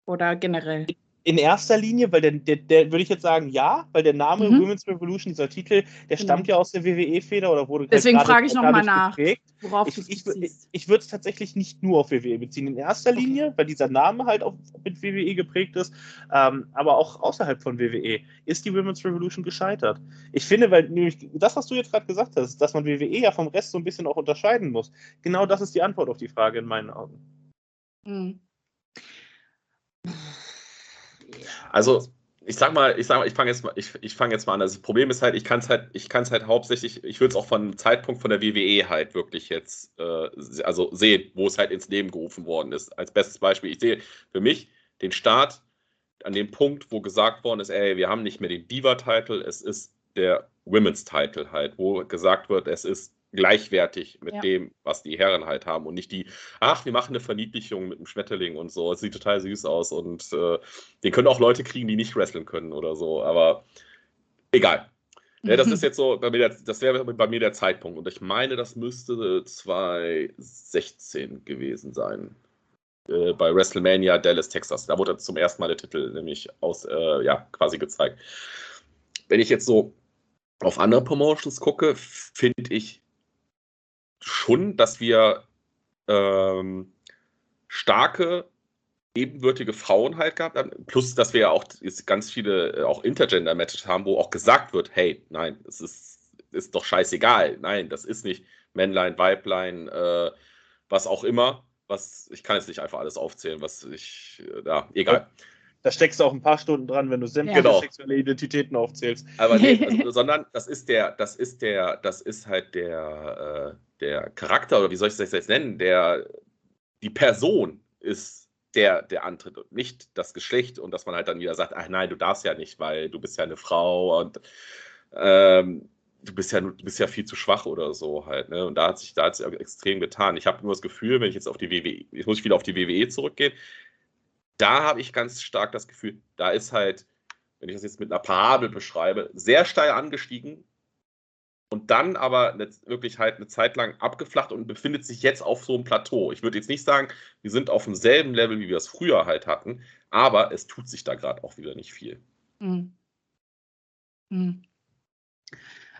A: oder generell?
C: In erster Linie, weil der, der, der würde ich jetzt sagen, ja, weil der Name mhm. Women's Revolution, dieser Titel, der genau. stammt ja aus der WWE-Feder oder wurde
A: Deswegen frage ich nochmal nach,
C: worauf ich, ich, ich, ich würde es tatsächlich nicht nur auf WWE beziehen. In erster okay. Linie, weil dieser Name halt auch mit WWE geprägt ist, ähm, aber auch außerhalb von WWE, ist die Women's Revolution gescheitert. Ich finde, weil nämlich das, was du jetzt gerade gesagt hast, dass man WWE ja vom Rest so ein bisschen auch unterscheiden muss, genau das ist die Antwort auf die Frage in meinen Augen. Mhm.
B: Also, ich sag mal, ich sag mal, ich fange jetzt mal, ich, ich fange jetzt mal an. Also das Problem ist halt, ich kann es halt, ich kann es halt hauptsächlich, ich würde es auch von Zeitpunkt von der WWE halt wirklich jetzt, äh, also sehen, wo es halt ins Leben gerufen worden ist. Als bestes Beispiel, ich sehe für mich den Start an dem Punkt, wo gesagt worden ist, ey, wir haben nicht mehr den Diva-Title, es ist der Women's Title halt, wo gesagt wird, es ist gleichwertig mit ja. dem, was die Herren halt haben und nicht die, ach, wir machen eine Verniedlichung mit einem Schmetterling und so. Es sieht total süß aus und äh, den können auch Leute kriegen, die nicht wresteln können oder so, aber egal. Ja, das ist jetzt so, bei mir der, das wäre bei mir der Zeitpunkt und ich meine, das müsste 2016 gewesen sein. Äh, bei WrestleMania Dallas, Texas. Da wurde zum ersten Mal der Titel nämlich aus, äh, ja, quasi gezeigt. Wenn ich jetzt so auf andere Promotions gucke, finde ich schon, dass wir ähm, starke, ebenbürtige Frauen halt gehabt haben. Plus, dass wir ja auch ganz viele äh, auch Intergender-Matches haben, wo auch gesagt wird, hey, nein, es ist, ist doch scheißegal. Nein, das ist nicht Männlein, Weiblein, äh, was auch immer. Was, ich kann jetzt nicht einfach alles aufzählen, was ich, äh, ja, egal.
C: Da steckst du auch ein paar Stunden dran, wenn du sämtliche genau. sexuelle Identitäten aufzählst.
B: Aber nee, also, sondern das ist der, das ist der, das ist halt der, äh, der Charakter, oder wie soll ich das jetzt nennen, der, die Person ist der, der antritt und nicht das Geschlecht und dass man halt dann wieder sagt, ach nein, du darfst ja nicht, weil du bist ja eine Frau und ähm, du bist ja du bist ja viel zu schwach oder so halt. Ne? Und da hat sich da hat sich extrem getan. Ich habe nur das Gefühl, wenn ich jetzt auf die WWE, jetzt muss ich wieder auf die WWE zurückgehen, da habe ich ganz stark das Gefühl, da ist halt, wenn ich das jetzt mit einer Parabel beschreibe, sehr steil angestiegen und dann aber wirklich halt eine Zeit lang abgeflacht und befindet sich jetzt auf so einem Plateau. Ich würde jetzt nicht sagen, wir sind auf demselben Level, wie wir es früher halt hatten, aber es tut sich da gerade auch wieder nicht viel. Mhm.
A: Mhm.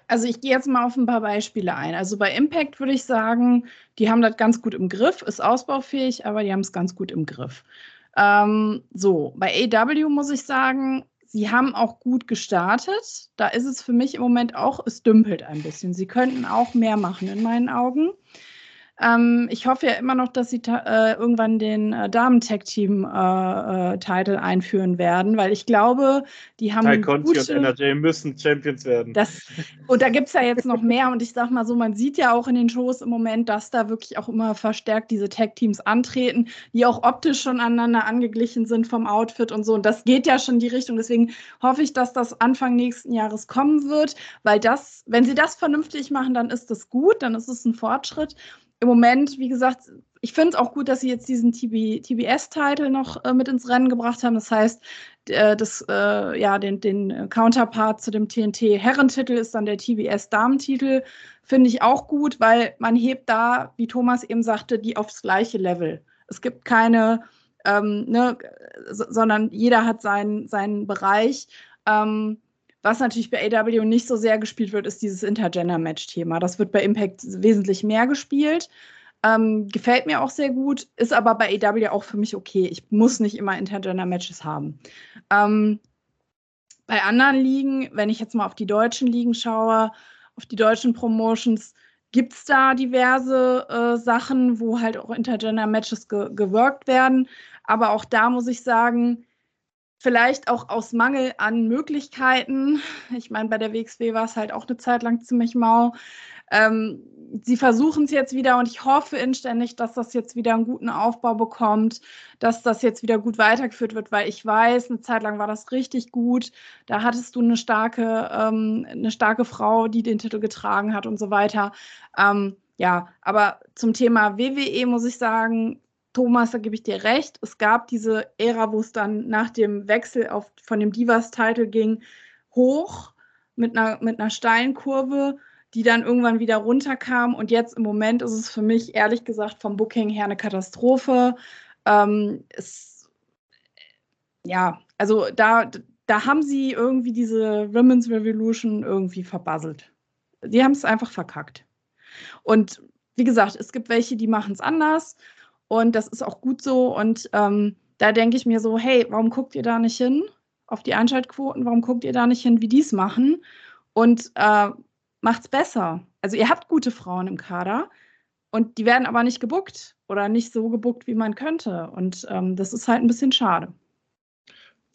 A: Also ich gehe jetzt mal auf ein paar Beispiele ein. Also bei Impact würde ich sagen, die haben das ganz gut im Griff, ist ausbaufähig, aber die haben es ganz gut im Griff. Ähm, so, bei AW muss ich sagen, sie haben auch gut gestartet. Da ist es für mich im Moment auch, es dümpelt ein bisschen. Sie könnten auch mehr machen in meinen Augen. Ähm, ich hoffe ja immer noch, dass sie äh, irgendwann den äh, Damen-Tag-Team-Title äh, äh einführen werden, weil ich glaube, die haben.
C: Ty Conti und NRJ müssen Champions werden.
A: Das, und da gibt es ja jetzt noch mehr. Und ich sag mal so, man sieht ja auch in den Shows im Moment, dass da wirklich auch immer verstärkt diese Tag-Teams antreten, die auch optisch schon aneinander angeglichen sind vom Outfit und so. Und das geht ja schon in die Richtung. Deswegen hoffe ich, dass das Anfang nächsten Jahres kommen wird, weil das, wenn sie das vernünftig machen, dann ist das gut, dann ist es ein Fortschritt im Moment, wie gesagt, ich finde es auch gut, dass sie jetzt diesen TBS-Titel noch äh, mit ins Rennen gebracht haben. Das heißt, äh, das, äh, ja, den, den Counterpart zu dem TNT-Herrentitel ist dann der TBS-Damentitel. Finde ich auch gut, weil man hebt da, wie Thomas eben sagte, die aufs gleiche Level. Es gibt keine, ähm, ne, sondern jeder hat seinen, seinen Bereich. Ähm, was natürlich bei AW nicht so sehr gespielt wird, ist dieses Intergender-Match-Thema. Das wird bei Impact wesentlich mehr gespielt. Ähm, gefällt mir auch sehr gut, ist aber bei AW auch für mich okay. Ich muss nicht immer Intergender-Matches haben. Ähm, bei anderen Ligen, wenn ich jetzt mal auf die deutschen Ligen schaue, auf die deutschen Promotions, gibt es da diverse äh, Sachen, wo halt auch Intergender-Matches ge geworkt werden. Aber auch da muss ich sagen, Vielleicht auch aus Mangel an Möglichkeiten. Ich meine, bei der WXW war es halt auch eine Zeit lang ziemlich mau. Ähm, sie versuchen es jetzt wieder und ich hoffe inständig, dass das jetzt wieder einen guten Aufbau bekommt, dass das jetzt wieder gut weitergeführt wird, weil ich weiß, eine Zeit lang war das richtig gut. Da hattest du eine starke, ähm, eine starke Frau, die den Titel getragen hat und so weiter. Ähm, ja, aber zum Thema WWE muss ich sagen, Thomas, da gebe ich dir recht. Es gab diese Ära, wo es dann nach dem Wechsel auf, von dem Divas-Title ging, hoch mit einer, mit einer steilen Kurve, die dann irgendwann wieder runterkam. Und jetzt im Moment ist es für mich ehrlich gesagt vom Booking her eine Katastrophe. Ähm, es, ja, also da, da haben sie irgendwie diese Women's Revolution irgendwie verbasselt. Sie haben es einfach verkackt. Und wie gesagt, es gibt welche, die machen es anders. Und das ist auch gut so. Und ähm, da denke ich mir so, hey, warum guckt ihr da nicht hin auf die Einschaltquoten? Warum guckt ihr da nicht hin, wie die es machen? Und äh, es besser. Also ihr habt gute Frauen im Kader und die werden aber nicht gebuckt oder nicht so gebuckt, wie man könnte. Und ähm, das ist halt ein bisschen schade.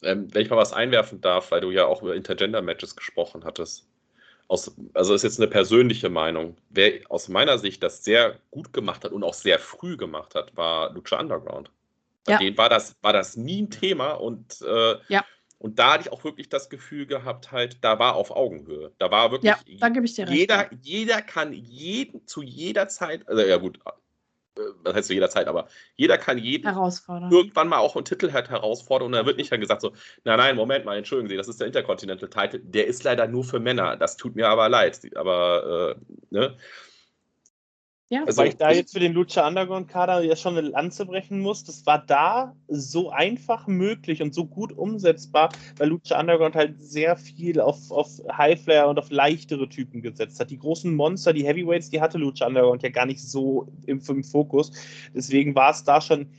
B: Ähm, wenn ich mal was einwerfen darf, weil du ja auch über Intergender-Matches gesprochen hattest aus, also ist jetzt eine persönliche Meinung, wer aus meiner Sicht das sehr gut gemacht hat und auch sehr früh gemacht hat, war Lucha Underground. Bei ja. denen war das, war das nie ein Thema und, äh, ja. und da hatte ich auch wirklich das Gefühl gehabt, halt, da war auf Augenhöhe. Da war wirklich
A: ja, da dir
B: recht. Jeder, jeder kann jeden zu jeder Zeit, also ja gut, was heißt zu jeder Zeit, aber jeder kann jeden irgendwann mal auch einen Titel halt herausfordern und da wird nicht dann gesagt so, nein, nein, Moment mal, entschuldigen Sie, das ist der Intercontinental Title, der ist leider nur für Männer, das tut mir aber leid, aber, äh, ne,
C: ja. Also, Weil ich da jetzt für den Lucha Underground Kader ja schon eine Lanze brechen muss. Das war da so einfach möglich und so gut umsetzbar, weil Lucha Underground halt sehr viel auf, auf Highflyer und auf leichtere Typen gesetzt hat. Die großen Monster, die Heavyweights, die hatte Lucha Underground ja gar nicht so im, im Fokus. Deswegen war es da schon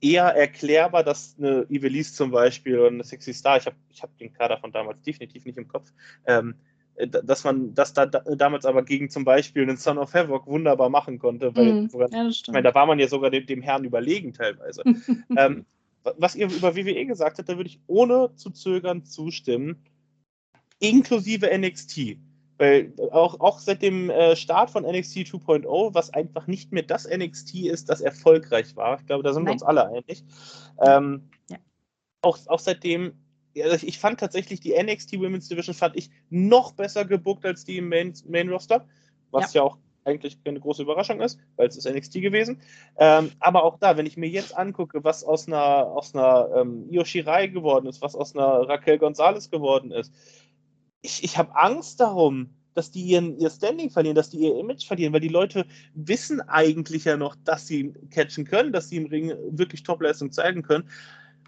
C: eher erklärbar, dass eine Ivelisse zum Beispiel oder eine Sexy Star, ich habe ich hab den Kader von damals definitiv nicht im Kopf, ähm, äh, dass man das da, damals aber gegen zum Beispiel einen Son of Havoc wunderbar machen konnte, weil mm, sogar, ja, ich meine, da war man ja sogar dem, dem Herrn überlegen teilweise. ähm, was ihr über WWE gesagt habt, da würde ich ohne zu zögern zustimmen, inklusive NXT. Weil auch, auch seit dem äh, Start von NXT 2.0, was einfach nicht mehr das NXT ist, das erfolgreich war, ich glaube, da sind Nein. wir uns alle einig, ähm, ja. auch, auch seitdem ich fand tatsächlich die NXT Women's Division fand ich noch besser gebuckt als die im Main, Main Roster, was ja. ja auch eigentlich keine große Überraschung ist, weil es ist NXT gewesen. Ähm, aber auch da, wenn ich mir jetzt angucke, was aus einer, aus einer ähm, Io Shirai geworden ist, was aus einer Raquel Gonzalez geworden ist, ich, ich habe Angst darum, dass die ihren, ihr Standing verlieren, dass die ihr Image verlieren, weil die Leute wissen eigentlich ja noch, dass sie catchen können, dass sie im Ring wirklich Topleistung zeigen können.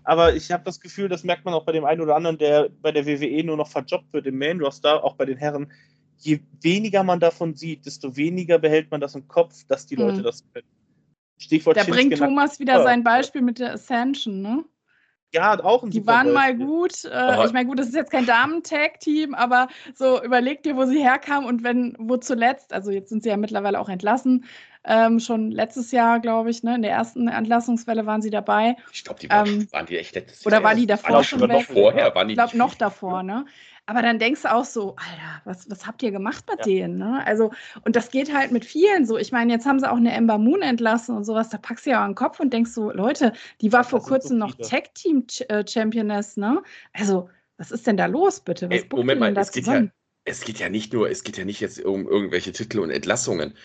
C: Aber ich habe das Gefühl, das merkt man auch bei dem einen oder anderen, der bei der WWE nur noch verjobbt wird im Main-Roster, auch bei den Herren. Je weniger man davon sieht, desto weniger behält man das im Kopf, dass die Leute hm. das können.
A: Stichwort Da bringt Thomas wieder sein Beispiel mit der Ascension, ne?
C: Ja, auch ein
A: Die waren mal
C: Beispiel.
A: gut. Äh, ich meine, gut, das ist jetzt kein Damen-Tag-Team, aber so überleg dir, wo sie herkamen und wenn, wo zuletzt, also jetzt sind sie ja mittlerweile auch entlassen, ähm, schon letztes Jahr, glaube ich, ne, in der ersten Entlassungswelle waren sie dabei.
B: Ich glaube, die waren,
A: Ähm,
B: waren die echt letztes
A: Oder
B: Jahr?
A: war die
B: Das
A: davor
B: war
A: schon
B: sogar noch
A: weg?
B: vorher, waren die
A: Ich glaube, noch davor, ne? Aber dann denkst du auch so, Alter, was, was habt ihr gemacht mit
C: Ja.
A: denen? Ne? Also, und das geht halt mit vielen so. Ich meine, jetzt haben sie auch eine Ember Moon entlassen und sowas. Da packst du ja an den Kopf und denkst so, Leute, die war
C: Ja,
A: vor
C: das sind so
A: kurzem noch
C: viele.
A: Tag-Team-Championess, ne? Also, was ist denn da los, bitte? Was
B: Ey, Moment mal,
A: da
B: es geht ja, es geht ja nicht nur, es geht ja nicht jetzt um irgendwelche Titel und Entlassungen.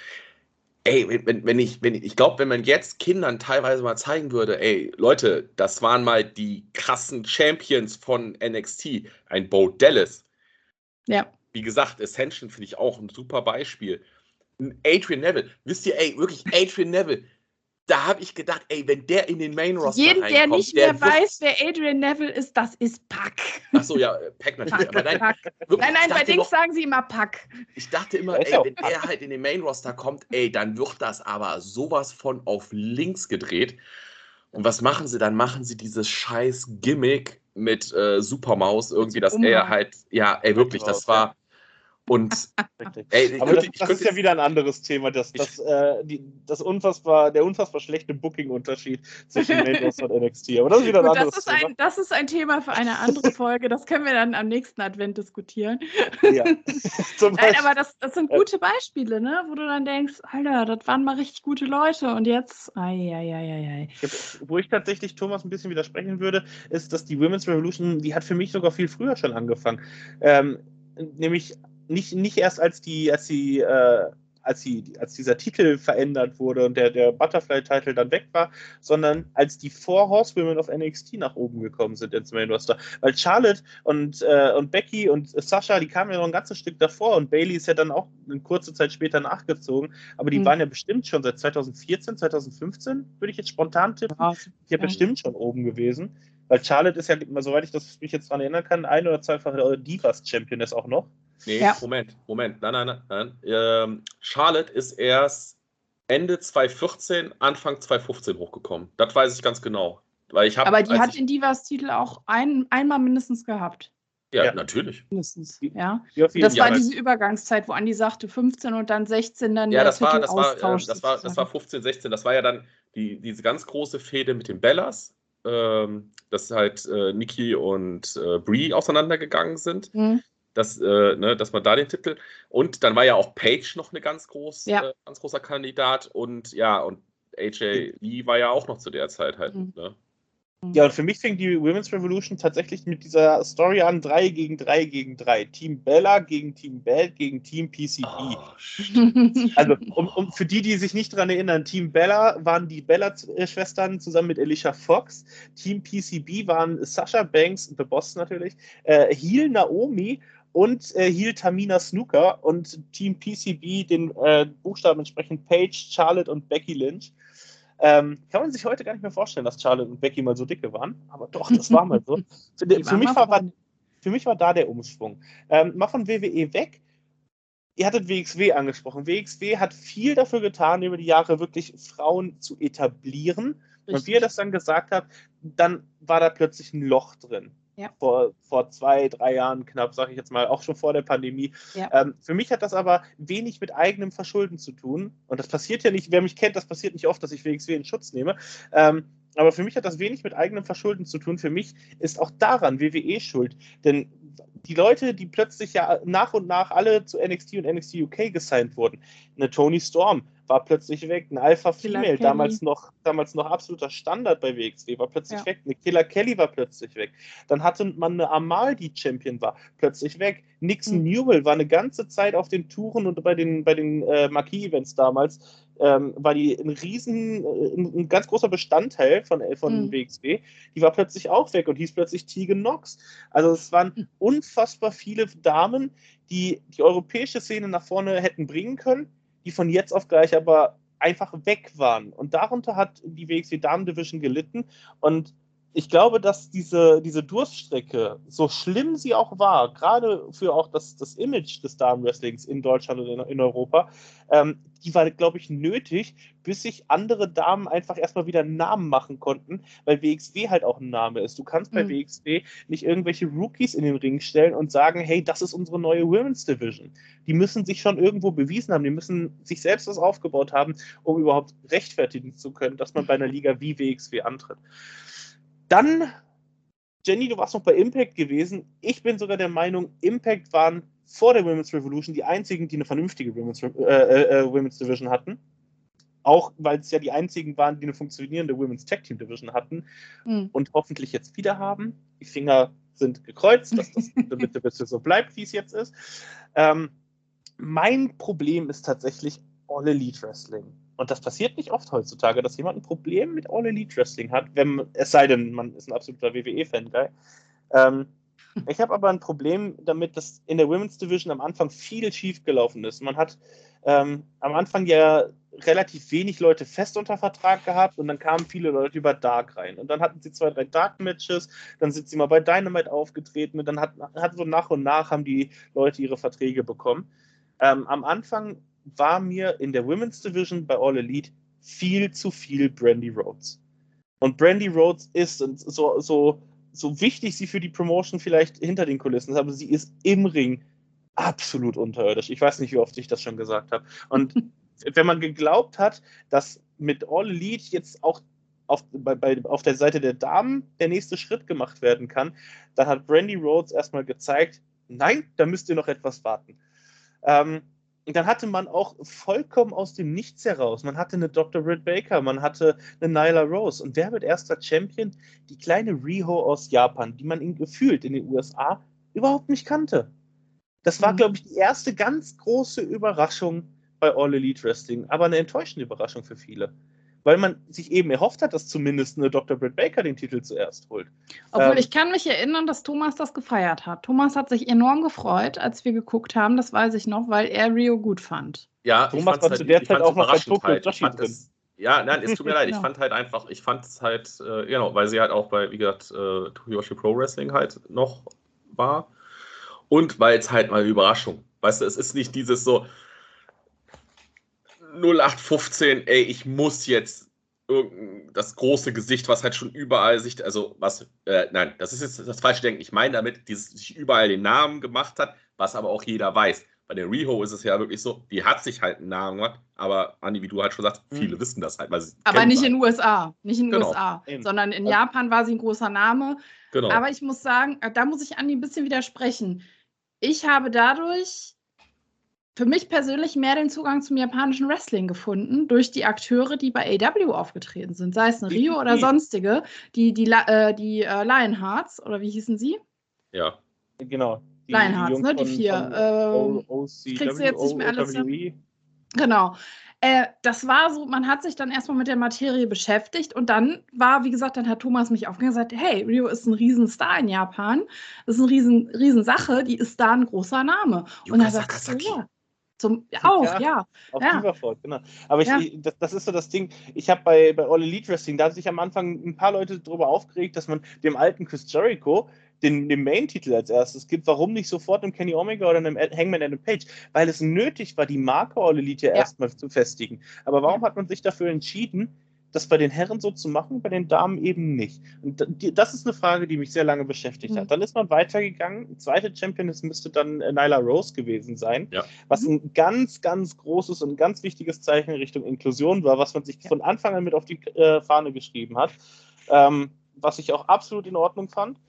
B: Ey, wenn- wenn, ich, wenn ich, ich glaube, wenn man jetzt Kindern teilweise mal zeigen würde, ey, Leute, das waren mal die krassen Champions von NXT, ein Bo Dallas.
A: Ja.
B: Wie gesagt, Ascension finde ich auch ein super Beispiel. Ein Adrian Neville, wisst ihr, ey, wirklich Adrian Neville, da habe ich gedacht, ey, wenn der in den Main Roster
A: Jeden, der
B: reinkommt,
A: nicht mehr
B: der wird-
A: weiß, wer Adrian Neville ist, das ist Pack.
B: Ach so, ja, Pack natürlich, aber nein,
A: Pack.
B: wirklich,
A: Nein, nein, bei Dings
B: noch,
A: sagen sie immer Pack.
B: Ich dachte immer, ey, wenn er halt in den Main Roster kommt, ey, dann wird das aber sowas von auf links gedreht. Und was machen sie? Dann machen sie dieses scheiß Gimmick mit äh, Supermaus irgendwie, dass er halt, ja, ey, wirklich, das war. Und ey,
C: Aber
B: könnte,
C: das,
B: ich
C: das
B: könnte
C: ist ja wieder ein anderes Thema, das, das, äh, die, das unfassbar, der unfassbar schlechte Booking-Unterschied zwischen Main Roster und NXT. Aber das ist wieder ein
A: Gut,
C: anderes
A: das, ist ein, das ist ein Thema für eine andere Folge. Das können wir dann am nächsten Advent diskutieren.
C: Thema. Ja.
A: Nein, aber das, das sind gute Beispiele, ne? wo du dann denkst, Alter, das waren mal richtig gute Leute und jetzt, ei,
C: Wo ich tatsächlich Thomas ein bisschen widersprechen würde, ist, dass die Women's Revolution, die hat für mich sogar viel früher schon angefangen. Ähm, nämlich nicht, nicht erst als die, als die, äh, als, die, als dieser Titel verändert wurde und der, der Butterfly-Titel dann weg war, sondern als die Four Horsewomen of NXT nach oben gekommen sind ins Main Roster. Weil Charlotte und, äh, und Becky und Sascha, die kamen ja noch ein ganzes Stück davor und Bailey ist ja dann auch eine kurze Zeit später nachgezogen, aber die
A: Hm.
C: waren ja bestimmt schon seit 2014, 2015, würde ich jetzt spontan tippen,
A: ja.
C: ja
A: Ja.
C: bestimmt schon oben gewesen. Weil Charlotte ist ja, soweit ich das mich jetzt daran erinnern kann, ein- oder zweifache Divas-Championess auch noch.
B: Nee,
A: Ja.
B: Moment, Moment, nein, nein, nein. nein. Ähm, Charlotte ist erst Ende 2014, Anfang 2015 hochgekommen. Das weiß ich ganz genau. Weil ich habe.
A: Aber die hat den Divas-Titel auch ein, einmal mindestens gehabt.
B: Ja,
C: Ja.
B: natürlich.
A: Mindestens, ja.
C: Jeden
A: das
B: Ja,
A: war diese Übergangszeit, wo Andi sagte 15 und dann 16 dann
B: Ja,
A: der
B: das war, das war, äh,
A: Titelaustausch
B: das war, das war
A: sozusagen.
B: 15, 16. Das war ja dann die, diese ganz große Fehde mit den Bellas, ähm, dass halt äh, Nikki und äh, Brie auseinandergegangen sind.
A: Hm.
B: Dass, äh, ne, dass man da den Titel. Und dann war ja auch Page noch eine ganz, groß,
A: Ja.
B: äh, ganz großer Kandidat. Und ja, und AJ Lee war ja auch noch zu der Zeit halt.
A: Mhm.
B: Ne?
C: Ja, und für mich fing die Women's Revolution tatsächlich mit dieser Story an: 3 gegen 3 gegen 3. Team Bella gegen Team Bell gegen Team PCB.
B: Oh, stimmt.
C: Also, um, um, für die, die sich nicht daran erinnern, Team Bella waren die Bella-Schwestern zusammen mit Alicia Fox. Team PCB waren Sasha Banks, The Boss natürlich, äh, Heel Naomi und äh, Heel Tamina Snooker und Team PCB den äh, Buchstaben entsprechend Paige, Charlotte und Becky Lynch. Ähm, kann man sich heute gar nicht mehr vorstellen, dass Charlotte und Becky mal so dicke waren, aber doch, das war mal so. Für, für, mich war, war, für mich war da der Umschwung. Ähm, mal von WWE weg. Ihr hattet WXW angesprochen. WXW hat viel dafür getan, über die Jahre wirklich Frauen zu etablieren. Und wie
A: Richtig.
C: ihr das dann gesagt habt, dann war da plötzlich ein Loch drin.
A: Ja.
C: Vor, vor zwei, drei Jahren knapp, sage ich jetzt mal, auch schon vor der Pandemie.
A: Ja.
C: Ähm, für mich hat das aber wenig mit eigenem Verschulden zu tun. Und das passiert ja nicht, wer mich kennt, das passiert nicht oft, dass ich WXW in Schutz nehme. Ähm, aber für mich hat das wenig mit eigenem Verschulden zu tun. Für mich ist auch daran WWE schuld. Denn die Leute, die plötzlich ja nach und nach alle zu NXT und NXT UK gesigned wurden, eine Tony Storm war plötzlich weg, ein Alpha
A: Killer
C: Female,
A: Kelly.
C: damals noch, damals noch absoluter Standard bei WXW, war plötzlich
A: Ja.
C: weg, eine Killer Kelly war plötzlich weg. Dann hatte man eine Amal, die Champion war, plötzlich weg. Nixon
A: Mhm.
C: Newell war eine ganze Zeit auf den Touren und bei den, bei den äh, Marquis-Events damals, ähm, war die ein riesen, äh, ein, ein ganz großer Bestandteil von, äh, von
A: Mhm.
C: WXW. Die war plötzlich auch weg und hieß plötzlich Tegan Knox. Also es waren
A: Mhm.
C: unfassbar viele Damen, die die europäische Szene nach vorne hätten bringen können, die von jetzt auf gleich aber einfach weg waren. Und darunter hat die WXW Damen Division gelitten. Und ich glaube, dass diese, diese Durststrecke, so schlimm sie auch war, gerade für auch das, das Image des Damenwrestlings in Deutschland und in, in Europa, ähm, die war, glaube ich, nötig, bis sich andere Damen einfach erstmal wieder einen Namen machen konnten, weil WXW halt auch ein Name ist. Du kannst bei mhm. WXW nicht irgendwelche Rookies in den Ring stellen und sagen, hey, das ist unsere neue Women's Division. Die müssen sich schon irgendwo bewiesen haben, die müssen sich selbst was aufgebaut haben, um überhaupt rechtfertigen zu können, dass man bei einer Liga wie WXW antritt. Dann, Jenny, du warst noch bei Impact gewesen. Ich bin sogar der Meinung, Impact waren vor der Women's Revolution die einzigen, die eine vernünftige Women's, äh, äh, äh, Women's Division hatten. Auch weil es ja die einzigen waren, die eine funktionierende Women's Tag Team Division hatten mhm. und hoffentlich jetzt wieder haben. Die Finger sind gekreuzt, dass das bitte, bitte so bleibt, wie es jetzt ist. Ähm, mein Problem ist tatsächlich All Elite Wrestling. Und das passiert nicht oft heutzutage, dass jemand ein Problem mit All Elite Wrestling hat, wenn, es sei denn, man ist ein absoluter WWE-Fan-Guy. Ähm, ich habe aber ein Problem damit, dass in der Women's Division am Anfang viel schief gelaufen ist. Man hat ähm, am Anfang ja relativ wenig Leute fest unter Vertrag gehabt und dann kamen viele Leute über Dark rein. Und dann hatten sie zwei, drei Dark-Matches, dann sind sie mal bei Dynamite aufgetreten und dann hat, hat so nach und nach haben die Leute ihre Verträge bekommen. Ähm, am Anfang war mir in der Women's Division bei All Elite viel zu viel Brandy Rhodes. Und Brandy Rhodes ist so, so, so wichtig sie für die Promotion vielleicht hinter den Kulissen ist, aber sie ist im Ring absolut unterirdisch. Ich weiß nicht, wie oft ich das schon gesagt habe. Und wenn man geglaubt hat, dass mit All Elite jetzt auch auf, bei, bei, auf der Seite der Damen der nächste Schritt gemacht werden kann, dann hat Brandy Rhodes erstmal gezeigt, nein, da müsst ihr noch etwas warten. Ähm, und dann hatte man auch vollkommen aus dem Nichts heraus. Man hatte eine Dr. Britt Baker, man hatte eine Nyla Rose. Und wer wird erster Champion? Die kleine Riho aus Japan, die man ihn gefühlt in den USA überhaupt nicht kannte. Das war, mhm. glaube ich, die erste ganz große Überraschung bei All Elite Wrestling, aber eine enttäuschende Überraschung für viele weil man sich eben erhofft hat, dass zumindest eine Dr. Britt Baker den Titel zuerst holt.
A: Obwohl ähm, ich kann mich erinnern, dass Thomas das gefeiert hat. Thomas hat sich enorm gefreut, als wir geguckt haben, das weiß ich noch, weil er Rio gut fand.
B: Ja, Thomas war halt, zu der Zeit auch noch bei Tokyo halt. Joshi drin. Es, ja, nein, es tut mir leid. Ich fand halt einfach, ich fand es halt, äh, genau, weil sie halt auch bei, wie gesagt, äh, Toyoshi Pro Wrestling halt noch war. Und weil es halt mal eine Überraschung. Weißt du, es ist nicht dieses so, 0815, ey, ich muss jetzt das große Gesicht, was halt schon überall sich, also was, äh, nein, das ist jetzt das falsche Denken. Ich meine damit, dieses sich überall den Namen gemacht hat, was aber auch jeder weiß. Bei der Riho ist es ja wirklich so, die hat sich halt einen Namen gemacht, aber Andi, wie du halt schon sagst, mhm. viele mhm. wissen das halt. Weil sie
A: aber nicht in den USA, nicht in den genau. USA, Eben. sondern in Japan war sie ein großer Name. Genau. Aber ich muss sagen, da muss ich Andi ein bisschen widersprechen. Ich habe dadurch für mich persönlich mehr den Zugang zum japanischen Wrestling gefunden durch die Akteure, die bei AW aufgetreten sind, sei es eine Rio oder sonstige, die, die, äh, die äh, Lionhearts oder wie hießen sie?
B: Ja.
C: Genau.
A: Die Lionhearts, ne? Die vier. Von äh, kriegst du jetzt nicht mehr alles. Genau. Äh, das war so, man hat sich dann erstmal mit der Materie beschäftigt und dann war, wie gesagt, dann hat Thomas mich aufgehört und gesagt, hey, Rio ist ein Riesenstar in Japan, das ist eine riesen, Riesensache, die ist da ein großer Name.
B: Yuka und er sagt, ja,
A: zum, auch, ja. ja.
C: Auf
A: ja.
C: Beaverford, genau. Aber ich, ja. ich, das, das, ist so das Ding, ich habe bei, bei All Elite Wrestling, da hat sich am Anfang ein paar Leute darüber aufgeregt, dass man dem alten Chris Jericho den, den Main-Titel als erstes gibt. Warum nicht sofort einem Kenny Omega oder einem Hangman Adam Page? Weil es nötig war, die Marke All Elite ja, ja. erstmal zu festigen. Aber warum hat man sich dafür entschieden, das bei den Herren so zu machen, bei den Damen eben nicht. Und das ist eine Frage, die mich sehr lange beschäftigt mhm. hat. Dann ist man weitergegangen. Zweite Champion müsste dann äh, Nyla Rose gewesen sein, ja. was mhm. ein ganz, ganz großes und ganz wichtiges Zeichen in Richtung Inklusion war, was man sich ja. von Anfang an mit auf die äh, Fahne geschrieben hat. Ähm, was ich auch absolut in Ordnung fand.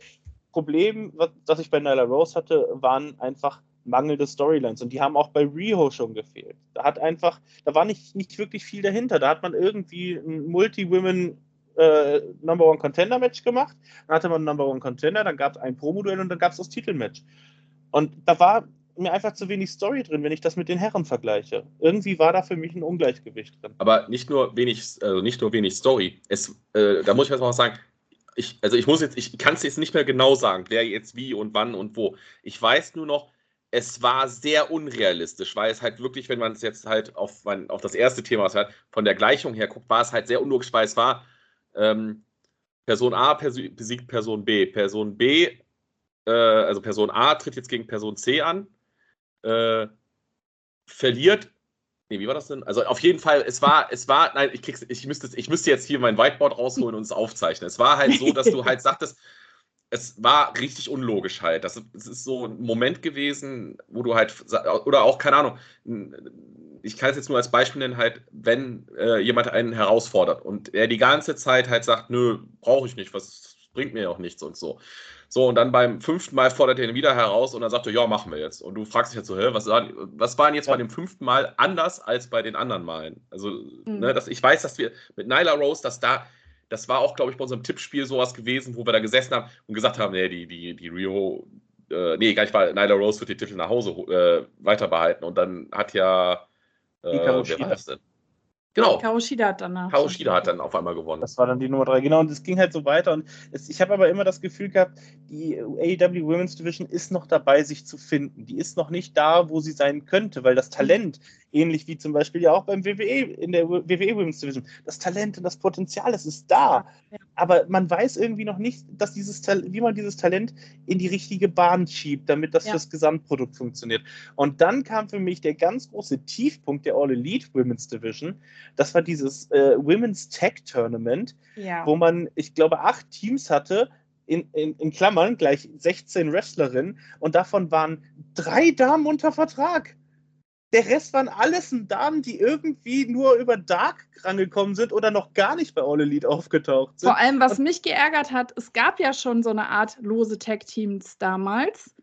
C: Problem, was, das ich bei Nyla Rose hatte, waren einfach mangelnde Storylines. Und die haben auch bei Riho schon gefehlt. Da hat einfach, da war nicht, nicht wirklich viel dahinter. Da hat man irgendwie ein Multi-Women äh, Number One Contender Match gemacht. Dann hatte man ein Number One Contender, dann gab es ein Promo-Duell und dann gab es das Titelmatch. Und da war mir einfach zu wenig Story drin, wenn ich das mit den Herren vergleiche. Irgendwie war da für mich ein Ungleichgewicht drin.
B: Aber nicht nur wenig, also nicht nur wenig Story. Es, äh, da muss ich jetzt mal sagen, ich, also ich muss jetzt, ich kann es jetzt nicht mehr genau sagen, wer jetzt wie und wann und wo. Ich weiß nur noch, es war sehr unrealistisch, weil es halt wirklich, wenn man es jetzt halt auf, auf das erste Thema, was halt von der Gleichung her guckt, war es halt sehr unlogisch, weil es war, ähm, Person A besiegt Person B. Person B, äh, also Person A tritt jetzt gegen Person C an, äh, verliert. Nee, wie war das denn? Also auf jeden Fall, es war, es war, nein, ich, krieg's, ich, müsste, ich müsste jetzt hier mein Whiteboard rausholen und es aufzeichnen. Es war halt so, dass du halt sagtest, es war richtig unlogisch halt. Das, das ist so ein Moment gewesen, wo du halt, oder auch, keine Ahnung, ich kann es jetzt nur als Beispiel nennen, halt, wenn äh, jemand einen herausfordert und er die ganze Zeit halt sagt, nö, brauche ich nicht, was bringt mir auch nichts und so. So, und dann beim fünften Mal fordert er ihn wieder heraus und dann sagt er, ja, machen wir jetzt. Und du fragst dich jetzt so, hä, was, war, was war denn jetzt bei dem fünften Mal anders als bei den anderen Malen? Also, mhm. ne, dass, ich weiß, dass wir mit Nyla Rose, dass da, das war auch, glaube ich, bei unserem Tippspiel sowas gewesen, wo wir da gesessen haben und gesagt haben, nee, die, die, die Rio, äh, nee, gar nicht, weil Nyla Rose wird die Titel nach Hause äh, weiter behalten. Und dann hat ja
C: äh, wer war das denn?
A: Genau. Kaoshida hat danach.
B: Kaoshida hat dann auf einmal gewonnen.
C: Das war dann die Nummer drei. Genau, und es ging halt so weiter. Und es, ich habe aber immer das Gefühl gehabt, die AEW Women's Division ist noch dabei, sich zu finden. Die ist noch nicht da, wo sie sein könnte, weil das Talent, ähnlich wie zum Beispiel ja auch beim WWE, in der WWE Women's Division, das Talent und das Potenzial, es ist da. Ja. Aber man weiß irgendwie noch nicht, dass dieses wie man dieses Talent in die richtige Bahn schiebt, damit das ja. fürs Gesamtprodukt funktioniert. Und dann kam für mich der ganz große Tiefpunkt der All Elite Women's Division. Das war dieses äh, Women's Tech Tournament, ja. wo man, ich glaube, acht Teams hatte, in, in, in, Klammern gleich 16 Wrestlerinnen und davon waren drei Damen unter Vertrag. Der Rest waren alles Damen, die irgendwie nur über Dark rangekommen sind oder noch gar nicht bei All Elite aufgetaucht sind.
A: Vor allem, was mich geärgert hat, es gab ja schon so eine Art lose Tag-Teams damals.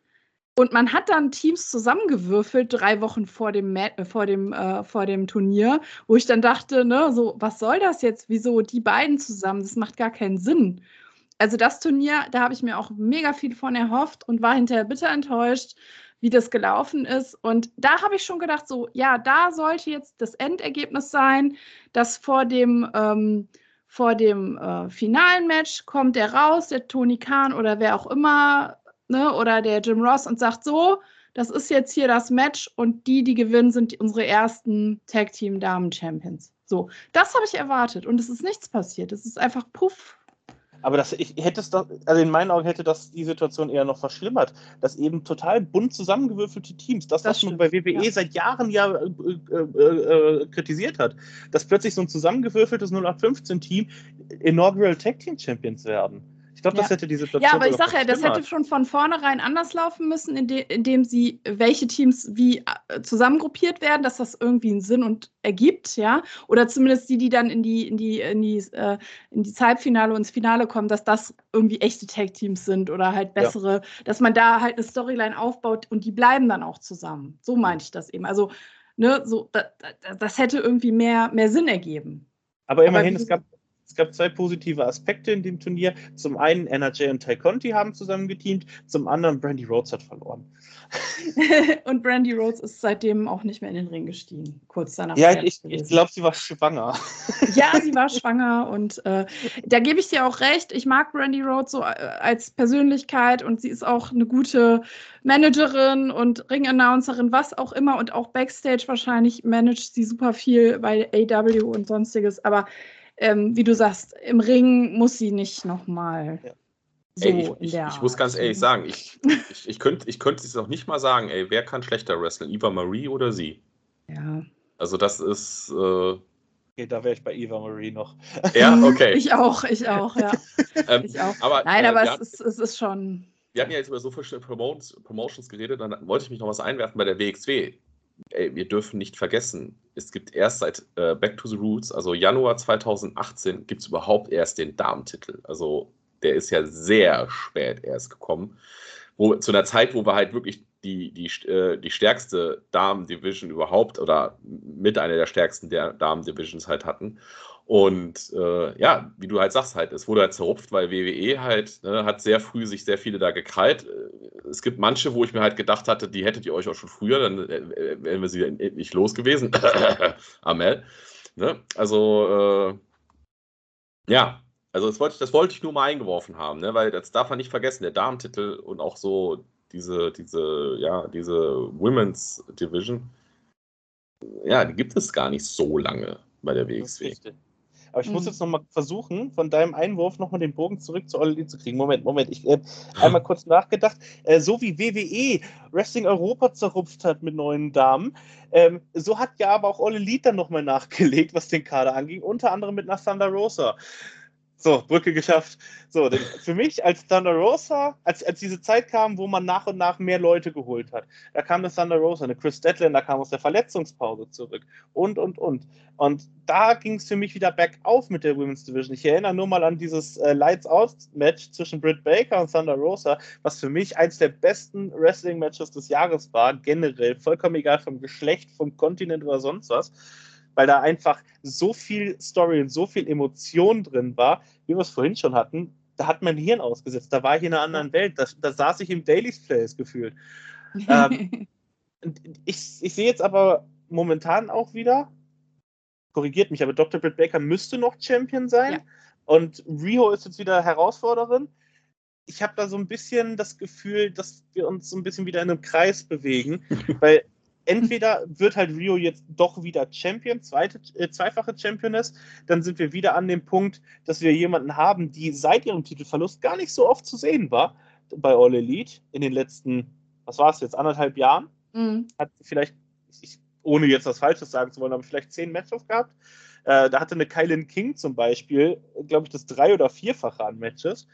A: Und man hat dann Teams zusammengewürfelt, drei Wochen vor dem, äh, vor dem, äh, vor dem Turnier, wo ich dann dachte, ne, so, was soll das jetzt? Wieso die beiden zusammen? Das macht gar keinen Sinn. Also das Turnier, da habe ich mir auch mega viel von erhofft und war hinterher bitter enttäuscht wie das gelaufen ist. Und da habe ich schon gedacht, so, ja, da sollte jetzt das Endergebnis sein, dass vor dem, ähm, vor dem äh, finalen Match kommt der raus, der Tony Khan oder wer auch immer, ne, oder der Jim Ross und sagt so, das ist jetzt hier das Match und die, die gewinnen, sind unsere ersten Tag Team Damen Champions. So, das habe ich erwartet und es ist nichts passiert. Es ist einfach puff,
C: aber das, ich hätte es doch, also in meinen Augen hätte das die Situation eher noch verschlimmert, dass eben total bunt zusammengewürfelte Teams, das, das was man bei WWE ja. seit Jahren ja äh, äh, äh, kritisiert hat, dass plötzlich so ein zusammengewürfeltes 0815-Team Inaugural Tag Team Champions werden glaube, das hätte die Situation.
A: Ja, aber ich sage ja, das hätte schon von vornherein anders laufen müssen, indem, indem sie, welche Teams wie äh, zusammengruppiert werden, dass das irgendwie einen Sinn und ergibt, ja. Oder zumindest die, die dann in die, in die, in die, äh, in die Zeitfinale und ins Finale kommen, dass das irgendwie echte Tag-Teams sind oder halt bessere, ja. dass man da halt eine Storyline aufbaut und die bleiben dann auch zusammen. So meinte ich das eben. Also, ne, so, da, da, das hätte irgendwie mehr, mehr Sinn ergeben.
C: Aber immerhin, Aber es gab es gab zwei positive Aspekte in dem Turnier. Zum einen NRJ und Ty Conti haben zusammen geteamt, zum anderen Brandy Rhodes hat verloren.
A: und Brandy Rhodes ist seitdem auch nicht mehr in den Ring gestiegen, kurz danach.
C: Ja, ich, ich glaube, sie war schwanger.
A: ja, sie war schwanger und äh, da gebe ich dir auch recht. Ich mag Brandy Rhodes so äh, als Persönlichkeit und sie ist auch eine gute Managerin und Ring-Announcerin, was auch immer und auch Backstage wahrscheinlich managt sie super viel bei AW und sonstiges, aber ähm, wie du sagst, im Ring muss sie nicht nochmal. Ja.
B: So ey, ich, ich, ich, muss ganz ehrlich sagen, ich, ich, ich könnte ich könnt es noch nicht mal sagen, ey, wer kann schlechter wrestlen, Eva Marie oder sie?
A: Ja.
B: Also das ist. Äh,
C: okay, da wäre ich bei Eva Marie noch.
B: Ja, okay.
A: ich auch, ich auch, ja. ähm, ich auch. Aber, Nein, äh, aber es, ist, es ist schon.
B: Wir hatten ja jetzt über so verschiedene Promotions geredet, dann wollte ich mich noch was einwerfen bei der WXW ey, wir dürfen nicht vergessen, es gibt erst seit äh, Back to the Roots, also Januar 2018, gibt es überhaupt erst den Damentitel. Also der ist ja sehr spät erst gekommen. Wo, zu einer Zeit, wo wir halt wirklich die, die, äh, die stärkste Damen-Division überhaupt oder mit einer der stärksten Damen-Divisions halt hatten. Und äh, ja, wie du halt sagst, halt, es wurde halt zerrupft, weil WWE halt ne, hat sehr früh sich sehr viele da gekrallt. Äh, es gibt manche, wo ich mir halt gedacht hatte, die hättet ihr euch auch schon früher, dann äh, wären wir sie nicht los gewesen. Amel. Ne? Also, äh, ja, also das wollte, das wollte ich nur mal eingeworfen haben, ne? weil das darf man nicht vergessen, der Damentitel und auch so diese, diese, ja, diese Women's Division, ja, die gibt es gar nicht so lange bei der WXW.
C: Aber ich mhm. muss jetzt nochmal versuchen, von deinem Einwurf nochmal den Bogen zurück zu Olli zu kriegen. Moment, Moment, ich äh, einmal kurz nachgedacht. Äh, so wie WWE Wrestling Europa zerrupft hat mit neuen Damen, ähm, so hat ja aber auch Olli Lied dann nochmal nachgelegt, was den Kader anging, unter anderem mit Thunder Rosa. So, Brücke geschafft. So, für mich als Thunder Rosa, als, als diese Zeit kam, wo man nach und nach mehr Leute geholt hat, da kam eine Thunder Rosa, eine Chris Deadlander kam aus der Verletzungspause zurück und, und, und. Und da ging es für mich wieder bergauf mit der Women's Division. Ich erinnere nur mal an dieses äh, Lights-Out-Match zwischen Britt Baker und Thunder Rosa, was für mich eins der besten Wrestling-Matches des Jahres war, generell, vollkommen egal vom Geschlecht, vom Kontinent oder sonst was weil da einfach so viel Story und so viel Emotion drin war, wie wir es vorhin schon hatten. Da hat mein Hirn ausgesetzt, da war ich in einer anderen Welt, da, da saß ich im Daily's Place gefühlt. ähm, ich, ich sehe jetzt aber momentan auch wieder, korrigiert mich, aber Dr. Britt Baker müsste noch Champion sein ja. und Rio ist jetzt wieder Herausforderin. Ich habe da so ein bisschen das Gefühl, dass wir uns so ein bisschen wieder in einem Kreis bewegen, weil entweder wird halt Rio jetzt doch wieder Champion, zweite, äh, zweifache Championess, dann sind wir wieder an dem Punkt, dass wir jemanden haben, die seit ihrem Titelverlust gar nicht so oft zu sehen war bei All Elite in den letzten, was war es jetzt, anderthalb Jahren. Mhm. Hat vielleicht, ich, ohne jetzt was Falsches sagen zu wollen, aber vielleicht zehn Matches gehabt. Äh, da hatte eine Kylan King zum Beispiel, glaube ich, das drei- oder vierfache an Matches.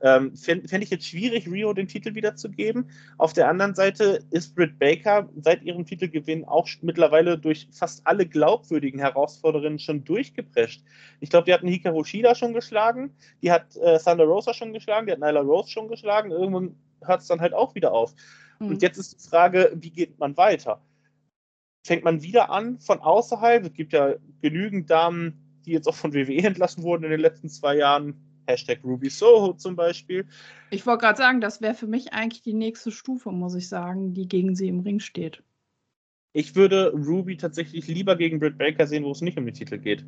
C: Ähm, Fände fänd ich jetzt schwierig, Rio den Titel wiederzugeben. Auf der anderen Seite ist Britt Baker seit ihrem Titelgewinn auch mittlerweile durch fast alle glaubwürdigen Herausforderinnen schon durchgeprescht. Ich glaube, die hatten Hikaru Shida schon geschlagen, die hat äh, Thunder Rosa schon geschlagen, die hat Nyla Rose schon geschlagen. Irgendwann hört es dann halt auch wieder auf. Mhm. Und jetzt ist die Frage, wie geht man weiter? Fängt man wieder an von außerhalb? Es gibt ja genügend Damen, die jetzt auch von WWE entlassen wurden in den letzten zwei Jahren Hashtag Ruby Soho zum Beispiel.
A: Ich wollte gerade sagen, das wäre für mich eigentlich die nächste Stufe, muss ich sagen, die gegen sie im Ring steht.
C: Ich würde Ruby tatsächlich lieber gegen Britt Baker sehen, wo es nicht um den Titel geht.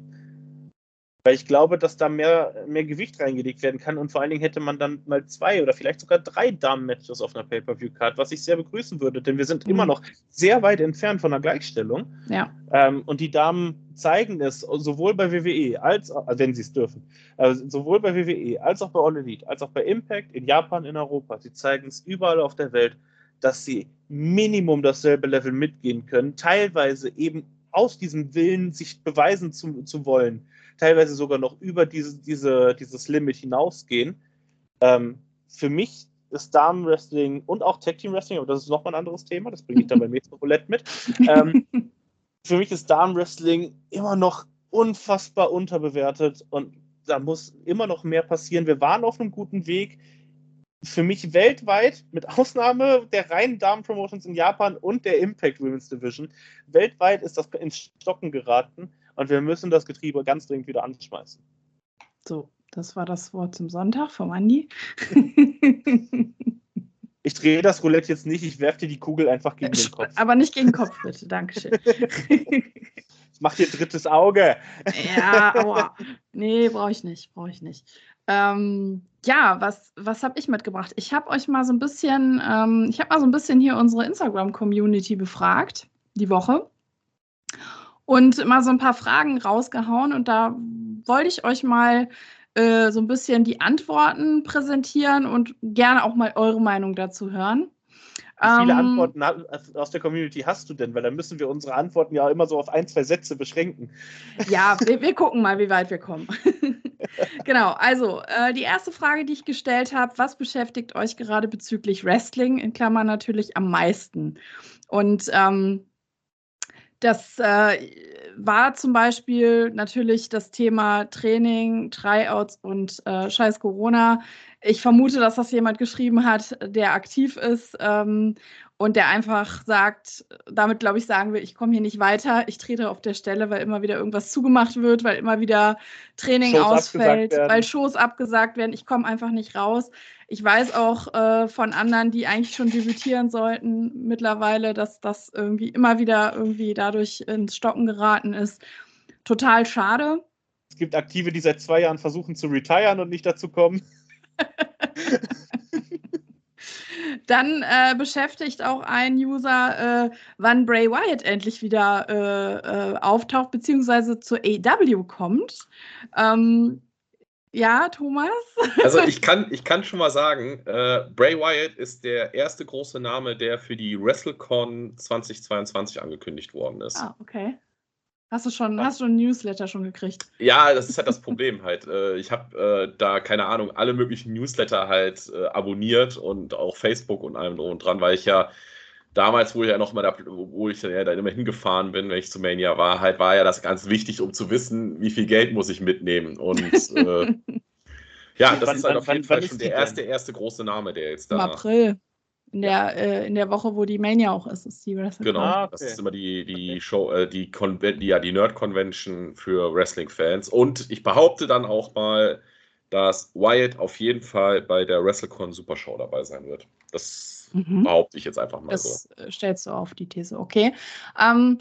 C: Weil ich glaube, dass da mehr, mehr Gewicht reingelegt werden kann und vor allen Dingen hätte man dann mal zwei oder vielleicht sogar drei Damen-Matches auf einer Pay-Per-View-Card, was ich sehr begrüßen würde, denn wir sind mhm. immer noch sehr weit entfernt von der Gleichstellung.
A: Ja.
C: Ähm, und die Damen zeigen es sowohl bei WWE als auch, wenn sie es dürfen, also sowohl bei WWE als auch bei All Elite, als auch bei Impact in Japan, in Europa. Sie zeigen es überall auf der Welt, dass sie Minimum dasselbe Level mitgehen können, teilweise eben aus diesem Willen, sich beweisen zu, zu wollen teilweise sogar noch über diese, diese, dieses Limit hinausgehen. Ähm, für mich ist Damen-Wrestling und auch Tag-Team-Wrestling, aber das ist nochmal ein anderes Thema, das bringe ich dann beim nächsten Roulette mit. Ähm, für mich ist Damen-Wrestling immer noch unfassbar unterbewertet und da muss immer noch mehr passieren. Wir waren auf einem guten Weg. Für mich weltweit, mit Ausnahme der reinen Damen-Promotions in Japan und der Impact Women's Division, weltweit ist das ins Stocken geraten. Und wir müssen das Getriebe ganz dringend wieder anschmeißen.
A: So, das war das Wort zum Sonntag vom Andi.
C: ich drehe das Roulette jetzt nicht, ich werfe dir die Kugel einfach gegen den Kopf.
A: Aber nicht gegen den Kopf, bitte. Dankeschön.
C: ich mache dir drittes Auge.
A: ja, aua. Nee, brauche ich nicht, brauche ich nicht. Ähm, ja, was, was habe ich mitgebracht? Ich habe euch mal so ein bisschen, ähm, ich habe mal so ein bisschen hier unsere Instagram-Community befragt, die Woche und mal so ein paar Fragen rausgehauen. Und da wollte ich euch mal äh, so ein bisschen die Antworten präsentieren und gerne auch mal eure Meinung dazu hören.
C: Wie viele ähm, Antworten aus der Community hast du denn? Weil dann müssen wir unsere Antworten ja immer so auf ein, zwei Sätze beschränken.
A: Ja, wir, wir gucken mal, wie weit wir kommen. genau, also äh, die erste Frage, die ich gestellt habe, was beschäftigt euch gerade bezüglich Wrestling, in Klammern natürlich am meisten? Und ähm, das äh, war zum Beispiel natürlich das Thema Training, Tryouts und äh, scheiß Corona. Ich vermute, dass das jemand geschrieben hat, der aktiv ist ähm, und der einfach sagt, damit glaube ich, sagen will, ich komme hier nicht weiter, ich trete auf der Stelle, weil immer wieder irgendwas zugemacht wird, weil immer wieder Training Shows ausfällt, weil Shows abgesagt werden, ich komme einfach nicht raus. Ich weiß auch äh, von anderen, die eigentlich schon debütieren sollten, mittlerweile, dass das irgendwie immer wieder irgendwie dadurch ins Stocken geraten ist. Total schade.
C: Es gibt Aktive, die seit zwei Jahren versuchen zu retiren und nicht dazu kommen.
A: Dann äh, beschäftigt auch ein User, äh, wann Bray Wyatt endlich wieder äh, äh auftaucht, beziehungsweise zur AW kommt. Ähm, ja, Thomas?
B: Also ich kann, ich kann schon mal sagen, äh, Bray Wyatt ist der erste große Name, der für die WrestleCon 2022 angekündigt worden ist.
A: Ah, okay. Hast du schon, hast du ein Newsletter schon gekriegt?
B: Ja, das ist halt das Problem halt. Äh, ich habe äh, da, keine Ahnung, alle möglichen Newsletter halt äh, abonniert und auch Facebook und allem drum und dran, weil ich ja damals, wo ich ja noch mal da, wo ich ja da immer hingefahren bin, wenn ich zu Mania war, halt war ja das ganz wichtig, um zu wissen, wie viel Geld muss ich mitnehmen. Und äh, ja, das wann, ist halt auf jeden wann, Fall wann schon der erste, erste große Name, der jetzt da.
A: Im April. In der, äh, in der Woche, wo die Mania auch ist, ist die
B: Wrestling Genau, ah, okay. das ist immer die, die okay. Show, äh, die, die, ja, die Nerd-Convention für Wrestling-Fans. Und ich behaupte dann auch mal, dass Wyatt auf jeden Fall bei der WrestleCon Super Show dabei sein wird. Das mhm. behaupte ich jetzt einfach mal
A: das
B: so.
A: Das stellst du auf die These, okay. Ähm,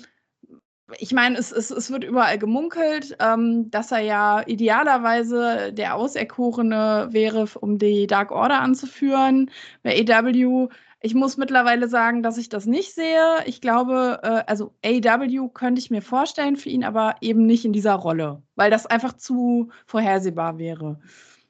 A: ich meine, es, es, es wird überall gemunkelt, ähm, dass er ja idealerweise der Auserkorene wäre, um die Dark Order anzuführen bei AW. Ich muss mittlerweile sagen, dass ich das nicht sehe. Ich glaube, äh, also AW könnte ich mir vorstellen für ihn, aber eben nicht in dieser Rolle, weil das einfach zu vorhersehbar wäre.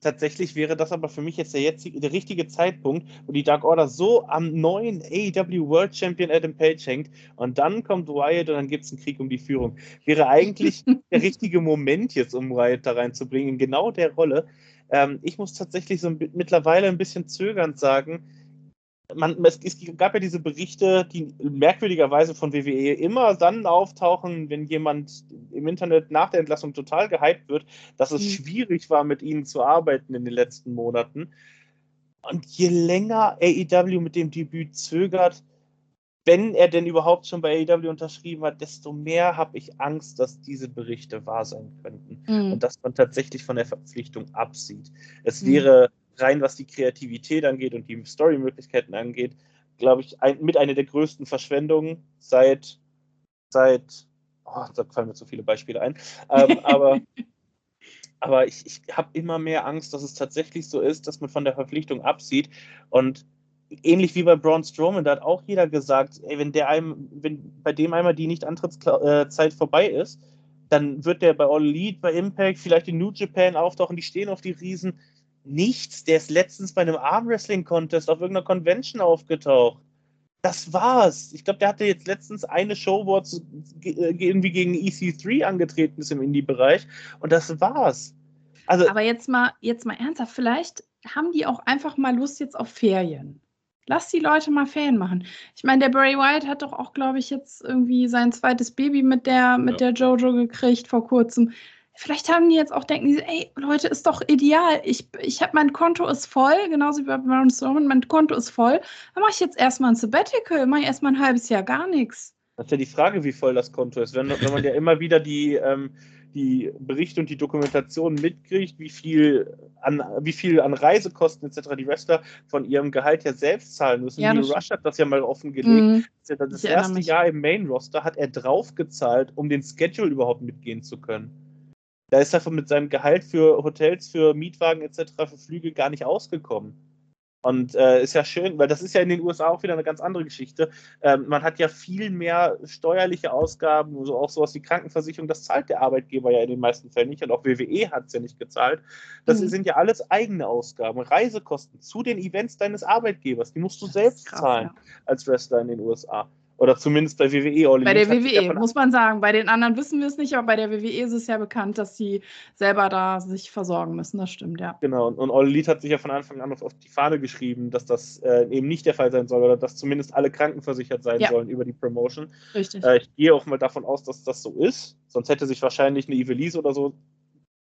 C: Tatsächlich wäre das aber für mich jetzt der, jetzige, der richtige Zeitpunkt, wo die Dark Order so am neuen AEW World Champion Adam Page hängt und dann kommt Wyatt und dann gibt es einen Krieg um die Führung. Wäre eigentlich der richtige Moment jetzt, um Wyatt da reinzubringen, in genau der Rolle. Ähm, ich muss tatsächlich so mittlerweile ein bisschen zögernd sagen, man, es, es, gab ja diese Berichte, die merkwürdigerweise von WWE immer dann auftauchen, wenn jemand im Internet nach der Entlassung total gehypt wird, dass es mhm. schwierig war, mit ihnen zu arbeiten in den letzten Monaten. Und je länger AEW mit dem Debüt zögert, wenn er denn überhaupt schon bei AEW unterschrieben hat, desto mehr habe ich Angst, dass diese Berichte wahr sein könnten mhm. und dass man tatsächlich von der Verpflichtung absieht. Es mhm. wäre rein was die Kreativität angeht und die Story-Möglichkeiten angeht, glaube ich, ein, mit einer der größten Verschwendungen seit, seit, oh, da fallen mir zu viele Beispiele ein, ähm, aber, aber ich, ich habe immer mehr Angst, dass es tatsächlich so ist, dass man von der Verpflichtung absieht. Und ähnlich wie bei Braun Strowman, da hat auch jeder gesagt, ey, wenn der einem, wenn bei dem einmal die Nicht-Antrittszeit vorbei ist, dann wird der bei All Elite, bei Impact, vielleicht in New Japan auftauchen, die stehen auf die Riesen nichts. Der ist letztens bei einem Armwrestling-Contest auf irgendeiner Convention aufgetaucht. Das war's. Ich glaube, der hatte jetzt letztens eine Show, wo er äh, irgendwie gegen EC3 angetreten ist im Indie-Bereich. Und das war's.
A: Also, Aber jetzt mal, jetzt mal ernsthaft, vielleicht haben die auch einfach mal Lust jetzt auf Ferien. Lass die Leute mal Ferien machen. Ich meine, der Bray Wyatt hat doch auch, glaube ich, jetzt irgendwie sein zweites Baby mit der, mit ja. der Jojo gekriegt vor kurzem. Vielleicht haben die jetzt auch denken, die, ey, Leute, ist doch ideal. Ich, ich habe mein Konto ist voll, genauso wie bei Baron Strowman, mein Konto ist voll. Dann mache ich jetzt erstmal ein Sabbatical, mache ich erstmal ein halbes Jahr gar nichts.
C: Das ist ja die Frage, wie voll das Konto ist. Wenn, wenn man ja immer wieder die, ähm, die Berichte und die Dokumentation mitkriegt, wie viel an, wie viel an Reisekosten etc. die Wrestler von ihrem Gehalt ja selbst zahlen müssen. Ja, Neil Rush hat das ja mal offengelegt. Mhm. Das, das erste Jahr im Main Roster hat er draufgezahlt, um den Schedule überhaupt mitgehen zu können. Da ist er mit seinem Gehalt für Hotels, für Mietwagen etc., für Flüge gar nicht ausgekommen. Und äh, ist ja schön, weil das ist ja in den USA auch wieder eine ganz andere Geschichte. Ähm, man hat ja viel mehr steuerliche Ausgaben, so auch sowas wie Krankenversicherung, das zahlt der Arbeitgeber ja in den meisten Fällen nicht und auch WWE hat es ja nicht gezahlt. Das mhm. sind ja alles eigene Ausgaben, Reisekosten zu den Events deines Arbeitgebers, die musst du selbst krass, zahlen ja. als Wrestler in den USA. Oder zumindest bei WWE.
A: All bei der WWE, muss man sagen. Bei den anderen wissen wir es nicht, aber bei der WWE ist es ja bekannt, dass sie selber da sich versorgen müssen. Das stimmt, ja.
C: Genau, und All Elite hat sich ja von Anfang an auf die Fahne geschrieben, dass das äh, eben nicht der Fall sein soll oder dass zumindest alle krankenversichert sein ja. sollen über die Promotion.
A: Richtig.
C: Äh, ich gehe auch mal davon aus, dass das so ist. Sonst hätte sich wahrscheinlich eine Evelise oder so,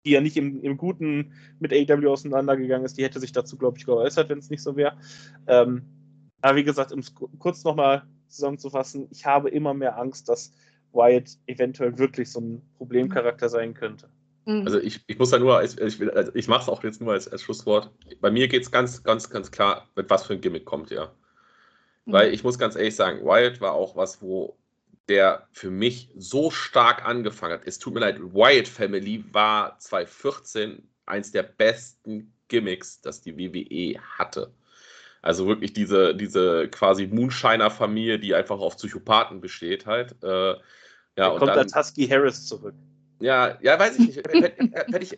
C: die ja nicht im, im Guten mit AW auseinandergegangen ist, die hätte sich dazu, glaube ich, geäußert, wenn es nicht so wäre. Ähm, aber wie gesagt, um es kurz nochmal zusammenzufassen, ich habe immer mehr Angst, dass Wyatt eventuell wirklich so ein Problemcharakter sein könnte.
B: Mhm. Also ich, ich muss da nur, ich, ich, also ich mache es auch jetzt nur als, als Schlusswort. Bei mir geht es ganz, ganz, ganz klar, mit was für ein Gimmick kommt, ja. Mhm. Weil ich muss ganz ehrlich sagen, Wyatt war auch was, wo der für mich so stark angefangen hat. Es tut mir leid, Wyatt Family war 2014 eins der besten Gimmicks, das die WWE hatte. Also wirklich diese, diese quasi Moonshiner-Familie, die einfach auf Psychopathen besteht halt. Äh,
C: ja, kommt dann, als Husky Harris zurück.
B: Ja, ja, weiß ich nicht. Fände ich,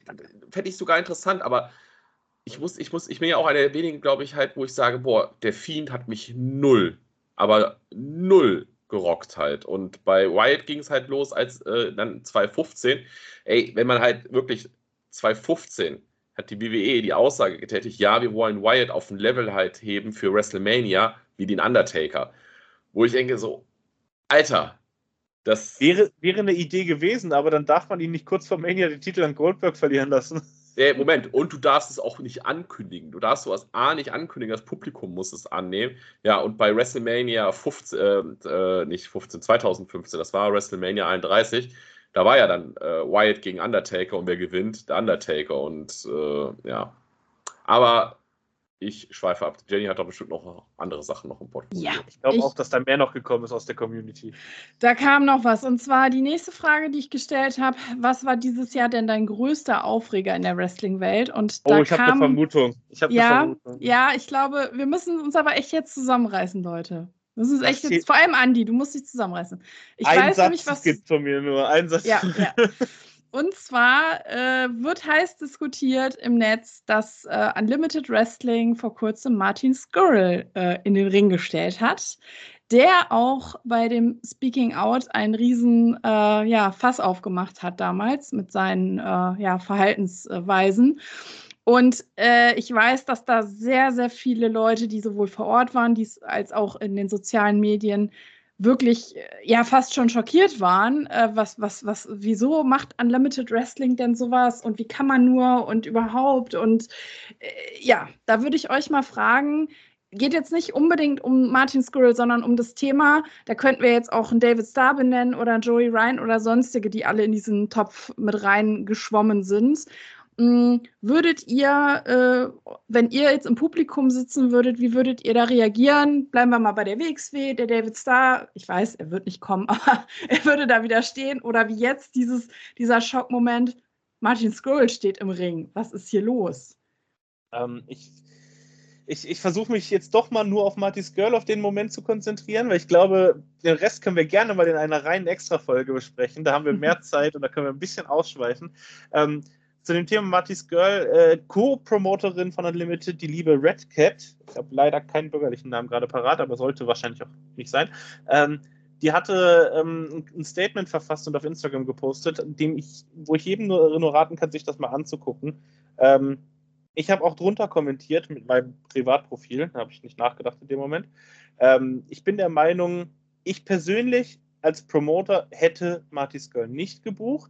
B: fänd ich sogar interessant, aber ich muss, ich muss, ich bin ja auch einer der wenigen, glaube ich, halt, wo ich sage, boah, der Fiend hat mich null, aber null gerockt halt. Und bei Wyatt ging es halt los als äh, dann 2015. Ey, wenn man halt wirklich 2015 hat die WWE die Aussage getätigt, ja, wir wollen Wyatt auf ein Level halt heben für WrestleMania wie den Undertaker. Wo ich denke so, Alter, das
C: wäre, wäre eine Idee gewesen, aber dann darf man ihn nicht kurz vor Mania den Titel an Goldberg verlieren lassen.
B: Äh, Moment, und du darfst es auch nicht ankündigen. Du darfst sowas A nicht ankündigen, das Publikum muss es annehmen. Ja, und bei WrestleMania 15, äh, äh nicht 15, 2015, das war WrestleMania 31, da war ja dann äh, Wyatt gegen Undertaker und wer gewinnt? Der Undertaker. Und äh, ja. Aber ich schweife ab. Jenny hat doch bestimmt noch andere Sachen noch im Portfolio.
C: Ja, ich glaube auch, dass da mehr noch gekommen ist aus der Community.
A: Da kam noch was. Und zwar die nächste Frage, die ich gestellt habe: Was war dieses Jahr denn dein größter Aufreger in der Wrestling-Welt? Und
C: oh, ich habe eine Vermutung.
A: Ich hab ja, eine Vermutung. Ja, ich glaube, wir müssen uns aber echt jetzt zusammenreißen, Leute. Das ist echt jetzt, vor allem Andi, du musst dich zusammenreißen.
C: Ich ein weiß Satz nämlich, was. gibt von mir nur, ein Satz.
A: Ja, ja. Und zwar äh, wird heiß diskutiert im Netz, dass äh, Unlimited Wrestling vor kurzem Martin Skrull äh, in den Ring gestellt hat, der auch bei dem Speaking Out einen riesen äh, ja, Fass aufgemacht hat damals mit seinen äh, ja, Verhaltensweisen. Und äh, ich weiß, dass da sehr, sehr viele Leute, die sowohl vor Ort waren, dies, als auch in den sozialen Medien, wirklich äh, ja fast schon schockiert waren, äh, was, was, was, wieso macht Unlimited Wrestling denn sowas und wie kann man nur und überhaupt und äh, ja, da würde ich euch mal fragen, geht jetzt nicht unbedingt um Martin Skrull, sondern um das Thema. Da könnten wir jetzt auch einen David Starr benennen oder Joey Ryan oder sonstige, die alle in diesen Topf mit reingeschwommen sind. Hm, würdet ihr, äh, wenn ihr jetzt im Publikum sitzen würdet, wie würdet ihr da reagieren? Bleiben wir mal bei der WXW, der David Starr, ich weiß, er wird nicht kommen, aber er würde da wieder stehen. Oder wie jetzt dieses, dieser Schockmoment, Martin Skrull steht im Ring. Was ist hier los?
C: Ähm, ich ich, ich versuche mich jetzt doch mal nur auf Marty's Girl auf den Moment zu konzentrieren, weil ich glaube, den Rest können wir gerne mal in einer reinen Extra-Folge besprechen. Da haben wir mehr Zeit und da können wir ein bisschen ausschweifen. Ähm, zu dem Thema Marty's Girl, äh, Co-Promoterin von Unlimited, die liebe Red Cat. Ich habe leider keinen bürgerlichen Namen gerade parat, aber sollte wahrscheinlich auch nicht sein. Ähm, die hatte ähm, ein Statement verfasst und auf Instagram gepostet, dem ich, wo ich jedem nur, nur raten kann, sich das mal anzugucken. Ähm, ich habe auch drunter kommentiert mit meinem Privatprofil, da habe ich nicht nachgedacht in dem Moment. Ähm, ich bin der Meinung, ich persönlich als Promoter hätte Marty's Girl nicht gebucht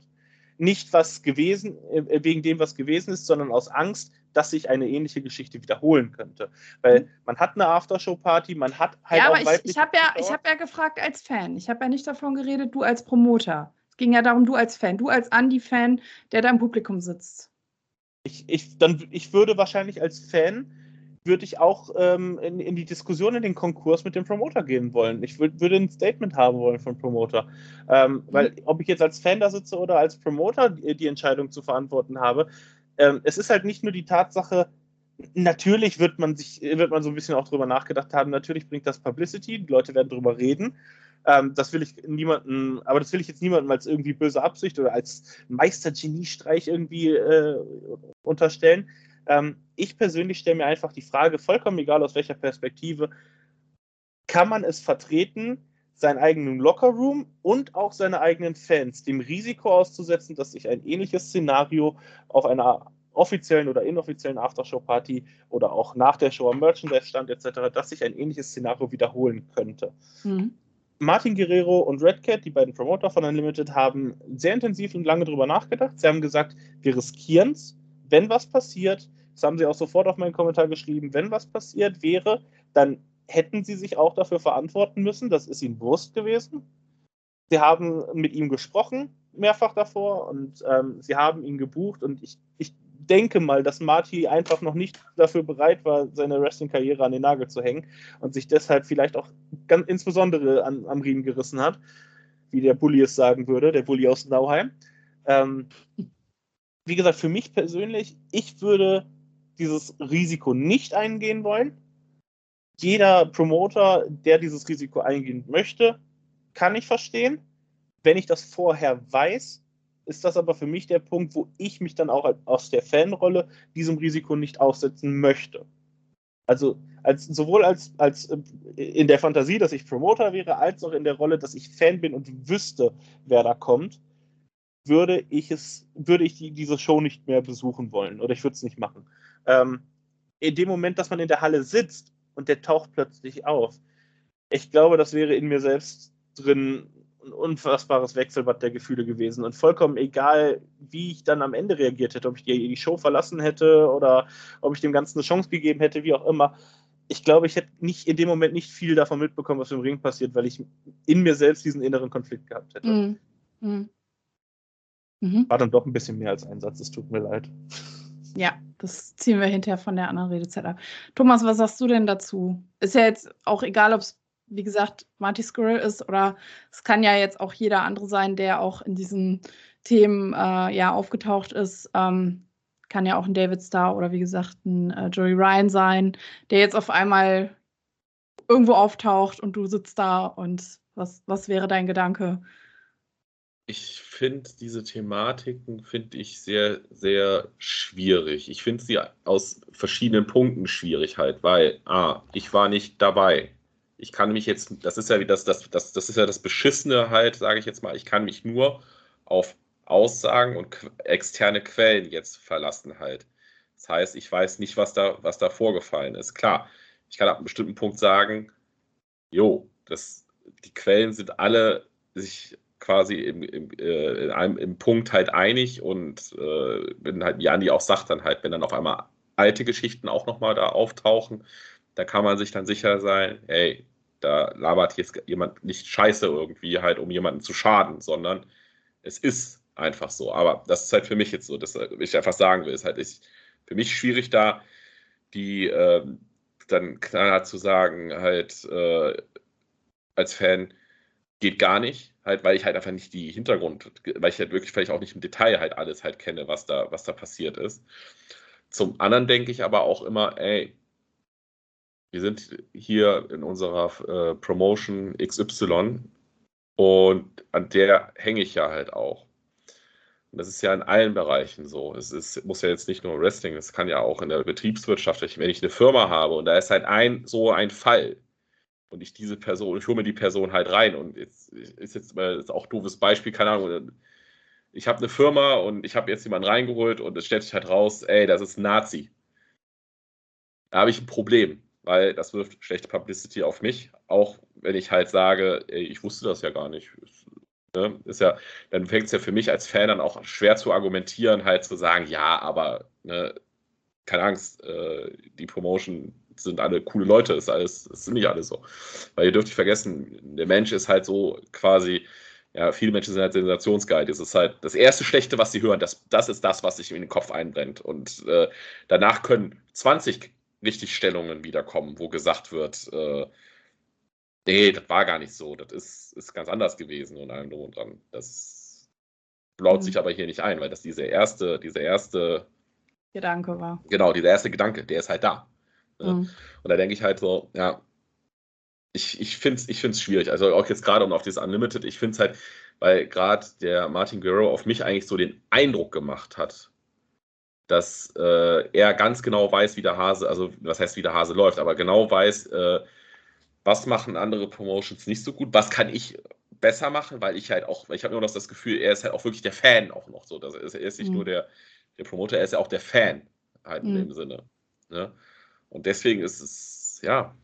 C: nicht was gewesen, äh, wegen dem, was gewesen ist, sondern aus Angst, dass sich eine ähnliche Geschichte wiederholen könnte. Weil mhm. man hat eine Aftershow-Party, man hat halt.
A: Ja, aber ich, ich habe ja, hab ja gefragt als Fan. Ich habe ja nicht davon geredet, du als Promoter. Es ging ja darum, du als Fan, du als Andy-Fan, der da im Publikum sitzt.
C: Ich, ich, dann, ich würde wahrscheinlich als Fan würde ich auch ähm, in, in, die Diskussion, in den Konkurs mit dem Promoter gehen wollen. Ich würd, würde ein Statement haben wollen vom Promoter. Ähm, mhm. Weil, ob ich jetzt als Fan da sitze oder als Promoter die, die Entscheidung zu verantworten habe, ähm, es ist halt nicht nur die Tatsache, natürlich wird man sich, wird man so ein bisschen auch drüber nachgedacht haben, natürlich bringt das Publicity, die Leute werden drüber reden. Ähm, das will ich niemanden, aber das will ich jetzt niemandem als irgendwie böse Absicht oder als Meistergeniestreich irgendwie äh, unterstellen. Ähm, ich persönlich stelle mir einfach die Frage, vollkommen egal aus welcher Perspektive, kann man es vertreten, seinen eigenen Lockerroom und auch seine eigenen Fans dem Risiko auszusetzen, dass sich ein ähnliches Szenario auf einer offiziellen oder inoffiziellen Aftershow-Party oder auch nach der Show am Merchandise-Stand etc., dass sich ein ähnliches Szenario wiederholen könnte. Mhm. Martin Guerrero und Red Cat, die beiden Promoter von Unlimited, haben sehr intensiv und lange darüber nachgedacht. Sie haben gesagt, wir riskieren es, wenn was passiert, das haben sie auch sofort auf meinen Kommentar geschrieben, wenn was passiert wäre, dann hätten sie sich auch dafür verantworten müssen. Das ist ihnen bewusst gewesen. Sie haben mit ihm gesprochen, mehrfach davor, und ähm, sie haben ihn gebucht. Und ich, ich denke mal, dass Marty einfach noch nicht dafür bereit war, seine Wrestling-Karriere an den Nagel zu hängen und sich deshalb vielleicht auch ganz insbesondere an, am Riemen gerissen hat, wie der Bully es sagen würde, der Bully aus Nauheim. Ähm, wie gesagt, für mich persönlich, ich würde dieses Risiko nicht eingehen wollen. jeder Promoter, der dieses Risiko eingehen möchte, kann ich verstehen. Wenn ich das vorher weiß, ist das aber für mich der Punkt, wo ich mich dann auch aus der Fanrolle diesem Risiko nicht aussetzen möchte. Also als, sowohl als, als äh, in der Fantasie, dass ich Promoter wäre, als auch in der Rolle, dass ich Fan bin und wüsste, wer da kommt, würde ich es, würde ich die, diese Show nicht mehr besuchen wollen oder ich würde es nicht machen. Ähm, in dem Moment, dass man in der Halle sitzt und der taucht plötzlich auf, ich glaube, das wäre in mir selbst drin ein unfassbares Wechselbad der Gefühle gewesen. Und vollkommen egal, wie ich dann am Ende reagiert hätte, ob ich die, die Show verlassen hätte oder ob ich dem Ganzen eine Chance gegeben hätte, wie auch immer. Ich glaube, ich hätte nicht in dem Moment nicht viel davon mitbekommen, was im Ring passiert, weil ich in mir selbst diesen inneren Konflikt gehabt hätte. Mhm. Mhm. Mhm. War dann doch ein bisschen mehr als ein Satz, es tut mir leid.
A: Ja, das ziehen wir hinterher von der anderen Redezeit ab. Thomas, was sagst du denn dazu? Ist ja jetzt auch egal, ob es wie gesagt, Marty Squirrel ist oder es kann ja jetzt auch jeder andere sein, der auch in diesen Themen äh, ja aufgetaucht ist. Ähm, kann ja auch ein David Starr oder wie gesagt ein äh, Joey Ryan sein, der jetzt auf einmal irgendwo auftaucht und du sitzt da und was, was wäre dein Gedanke?
B: Ich finde diese Thematiken finde ich sehr, sehr schwierig. Ich finde sie aus verschiedenen Punkten schwierig halt, weil A, ich war nicht dabei ich kann mich jetzt, das ist ja das, das, das, das ist ja das Beschissene halt, sage ich jetzt mal, ich kann mich nur auf Aussagen und externe Quellen jetzt verlassen halt. Das heißt, ich weiß nicht, was da, was da vorgefallen ist. Klar, ich kann ab einem bestimmten Punkt sagen, jo, das, die Quellen sind alle sich quasi im, im, äh, in einem, im Punkt halt einig und äh, wenn halt, wie Andi auch sagt, dann halt, wenn dann auf einmal alte Geschichten auch nochmal da auftauchen, da kann man sich dann sicher sein, hey, da labert jetzt jemand nicht scheiße irgendwie halt, um jemanden zu schaden, sondern es ist einfach so. Aber das ist halt für mich jetzt so, dass ich einfach sagen will, ist halt ich, für mich schwierig da, die äh, dann klar zu sagen, halt äh, als Fan geht gar nicht, halt, weil ich halt einfach nicht die Hintergrund, weil ich halt wirklich vielleicht auch nicht im Detail halt alles halt kenne, was da, was da passiert ist. Zum anderen denke ich aber auch immer, ey, wir sind hier in unserer äh, Promotion XY und an der hänge ich ja halt auch. Und das ist ja in allen Bereichen so. Es ist, muss ja jetzt nicht nur Wrestling, es kann ja auch in der Betriebswirtschaft, wenn ich eine Firma habe und da ist halt ein so ein Fall und ich diese Person, ich hole mir die Person halt rein und jetzt ist jetzt mal auch ein doofes Beispiel, keine Ahnung, ich habe eine Firma und ich habe jetzt jemanden reingeholt und es stellt sich halt raus, ey, das ist ein Nazi. Da habe ich ein Problem weil das wirft schlechte Publicity auf mich, auch wenn ich halt sage, ey, ich wusste das ja gar nicht. Ne? Ist ja, dann fängt es ja für mich als Fan dann auch schwer zu argumentieren, halt zu sagen, ja, aber ne, keine Angst, äh, die Promotion sind alle coole Leute, ist alles, ist nicht alles so. Weil ihr dürft nicht vergessen, der Mensch ist halt so quasi, ja, viele Menschen sind halt sensationsgeil. Das ist halt das erste Schlechte, was sie hören, das, das ist das, was sich in den Kopf einbrennt. Und äh, danach können 20 Richtigstellungen wiederkommen, wo gesagt wird, äh, nee, das war gar nicht so, das ist, ist ganz anders gewesen und allem drum und dran. Das blaut mhm. sich aber hier nicht ein, weil das diese erste, diese erste
A: Gedanke war.
B: Genau, dieser erste Gedanke, der ist halt da. Ne? Mhm. Und da denke ich halt so, ja, ich, ich finde es ich find's schwierig. Also auch jetzt gerade und auf dieses Unlimited, ich finde es halt, weil gerade der Martin Guerrero auf mich eigentlich so den Eindruck gemacht hat, dass äh, er ganz genau weiß, wie der Hase, also was heißt, wie der Hase läuft, aber genau weiß, äh, was machen andere Promotions nicht so gut, was kann ich besser machen, weil ich halt auch, ich habe immer noch das Gefühl, er ist halt auch wirklich der Fan auch noch so. Das ist, er ist nicht mhm. nur der, der Promoter, er ist ja auch der Fan halt mhm. in dem Sinne. Ne? Und deswegen ist es, ja,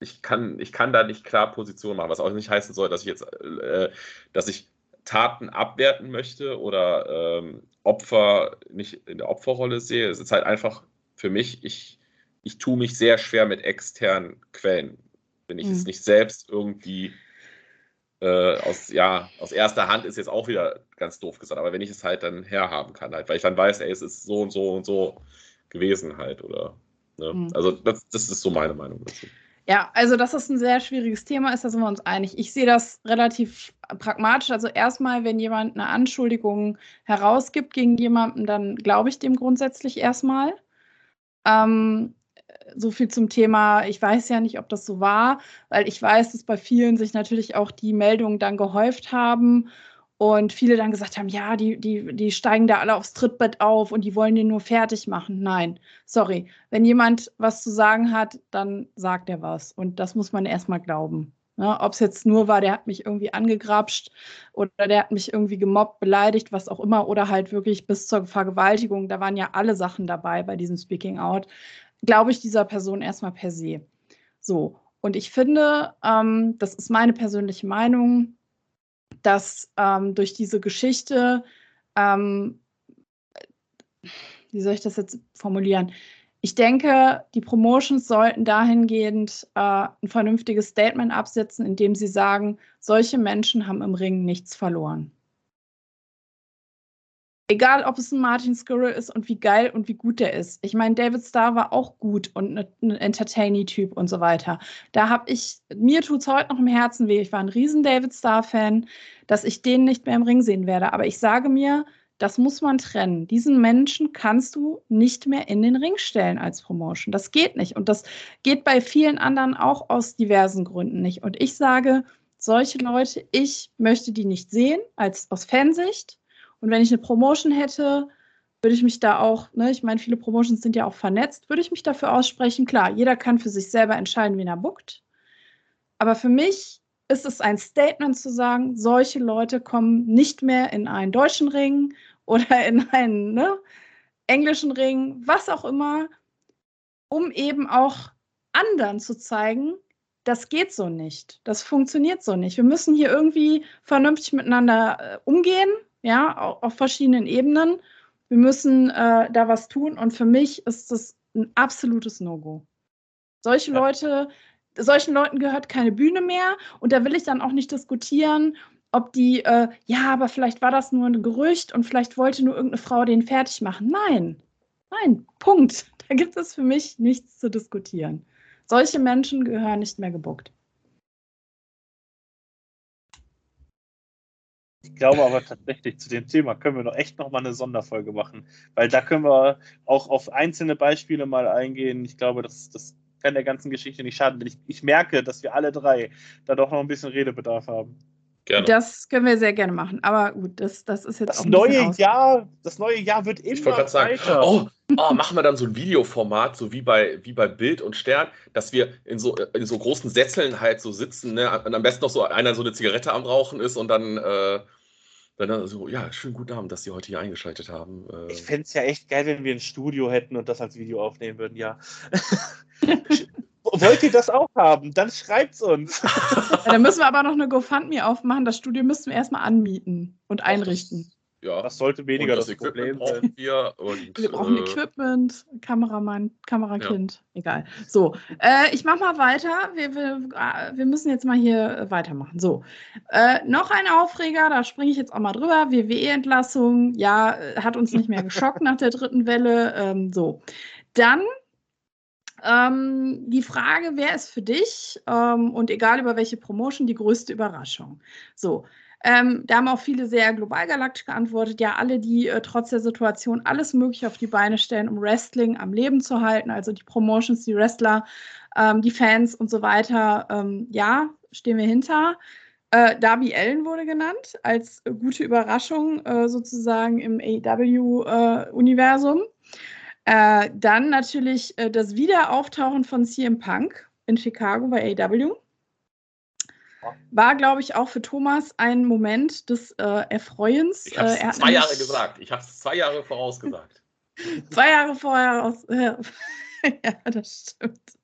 B: ich kann, ich kann da nicht klar Position machen, was auch nicht heißen soll, dass ich jetzt, äh, dass ich Taten abwerten möchte oder ähm, Opfer nicht in der Opferrolle sehe. Es ist halt einfach für mich, ich, ich tue mich sehr schwer mit externen Quellen. Wenn ich mhm. es nicht selbst irgendwie äh, aus, ja, aus erster Hand ist jetzt auch wieder ganz doof gesagt, aber wenn ich es halt dann herhaben kann, halt, weil ich dann weiß, ey, es ist so und so und so gewesen halt, oder. Ne? Mhm. Also das, das ist so meine Meinung dazu.
A: Ja, also dass das ein sehr schwieriges Thema ist, da sind wir uns einig. Ich sehe das relativ pragmatisch. Also erstmal, wenn jemand eine Anschuldigung herausgibt gegen jemanden, dann glaube ich dem grundsätzlich erstmal. Ähm, so viel zum Thema, ich weiß ja nicht, ob das so war, weil ich weiß, dass bei vielen sich natürlich auch die Meldungen dann gehäuft haben und viele dann gesagt haben, ja, die, die, die steigen da alle aufs Trittbett auf und die wollen den nur fertig machen. Nein, sorry. Wenn jemand was zu sagen hat, dann sagt er was. Und das muss man erstmal glauben. Ja, ne? Ob es jetzt nur war, der hat mich irgendwie angegrapscht oder der hat mich irgendwie gemobbt, beleidigt, was auch immer, oder halt wirklich bis zur Vergewaltigung, da waren ja alle Sachen dabei bei diesem Speaking Out, glaube ich dieser Person erstmal per se. So, und ich finde, ähm, das ist meine persönliche Meinung, dass ähm, durch diese Geschichte, ähm, wie soll ich das jetzt formulieren? Ich denke, die Promotions sollten dahingehend äh, ein vernünftiges Statement absetzen, indem sie sagen, solche Menschen haben im Ring nichts verloren. Egal, ob es ein Martin Skirrell ist und wie geil und wie gut der ist. Ich meine, David Starr war auch gut und ein ne Entertaining-Typ und so weiter. Da habe ich, mir tut es heute noch im Herzen weh. Ich war ein riesen David Starr-Fan, dass ich den nicht mehr im Ring sehen werde. Aber ich sage mir, das muss man trennen. Diesen Menschen kannst du nicht mehr in den Ring stellen als Promotion. Das geht nicht. Und das geht bei vielen anderen auch aus diversen Gründen nicht. Und ich sage, solche Leute, ich möchte die nicht sehen als aus Fansicht. Und wenn ich eine Promotion hätte, würde ich mich da auch, ne, ich meine, viele Promotions sind ja auch vernetzt, würde ich mich dafür aussprechen. Klar, jeder kann für sich selber entscheiden, wen er bookt. Aber für mich ist es ein Statement zu sagen, solche Leute kommen nicht mehr in einen deutschen Ring oder in einen ne, englischen Ring, was auch immer, um eben auch anderen zu zeigen, das geht so nicht, das funktioniert so nicht. Wir müssen hier irgendwie vernünftig miteinander äh, umgehen, ja, auf, verschiedenen Ebenen. Wir müssen äh, da was tun und für mich ist das ein absolutes No-Go. Solche ja. Leute, solchen Leuten gehört keine Bühne mehr und da will ich dann auch nicht diskutieren, ob die, äh, ja, aber vielleicht war das nur ein Gerücht und vielleicht wollte nur irgendeine Frau den fertig machen. Nein, nein, Punkt. Da gibt es für mich nichts zu diskutieren. Solche Menschen gehören nicht mehr gebuckt.
C: Ich glaube aber tatsächlich, zu dem Thema können wir noch echt noch mal eine Sonderfolge machen, weil da können wir auch auf einzelne Beispiele mal eingehen. Ich glaube, das, das kann der ganzen Geschichte nicht schaden, denn ich, ich merke, dass wir alle drei da doch noch ein bisschen Redebedarf haben.
A: Gerne. Das können wir sehr gerne machen. Aber gut, das, das ist jetzt
C: das auch neue Jahr. Das neue Jahr wird immer ich
B: weiter. Sagen, oh, oh, machen wir dann so ein Videoformat, so wie bei, wie bei Bild und Stern, dass wir in so, in so großen Sätzeln halt so sitzen. Ne? Und am besten noch so einer so eine Zigarette am Rauchen ist und dann. Äh, dann so, ja, schönen guten Abend, dass Sie heute hier eingeschaltet haben.
C: Äh, ich fände es ja echt geil, wenn wir ein Studio hätten und das als Video aufnehmen würden, ja. Wollt ihr das auch haben? Dann schreibt's uns.
A: Ja, dann müssen wir aber noch eine GoFundMe aufmachen. Das Studio müssen wir erstmal anmieten und einrichten.
C: Ja, das sollte weniger das, das Problem sein.
B: Wir, und,
A: wir brauchen äh, Equipment, Kameramann, Kamerakind, ja. egal. So, äh, ich mache mal weiter. Wir, wir, äh, wir, müssen jetzt mal hier weitermachen. So, äh, noch ein Aufreger, da springe ich jetzt auch mal drüber. WWE-Entlassung, ja, äh, hat uns nicht mehr geschockt nach der dritten Welle. Ähm, so, dann ähm, die Frage, wer ist für dich ähm, und egal über welche Promotion die größte Überraschung? So, ähm, da haben auch viele sehr global galaktisch geantwortet. Ja, alle, die äh, trotz der Situation alles Mögliche auf die Beine stellen, um Wrestling am Leben zu halten, also die Promotions, die Wrestler, ähm, die Fans und so weiter. Ähm, ja, stehen wir hinter. Äh, Darby Allen wurde genannt als äh, gute Überraschung äh, sozusagen im AEW-Universum. Äh, dann natürlich äh, das Wiederauftauchen von CM Punk in Chicago bei AEW. War, glaube ich, auch für Thomas ein Moment des äh, Erfreuens.
B: Ich habe es äh, zwei Jahre gesagt. Ich habe es zwei Jahre vorausgesagt.
A: zwei Jahre vorher aus. ja, das stimmt.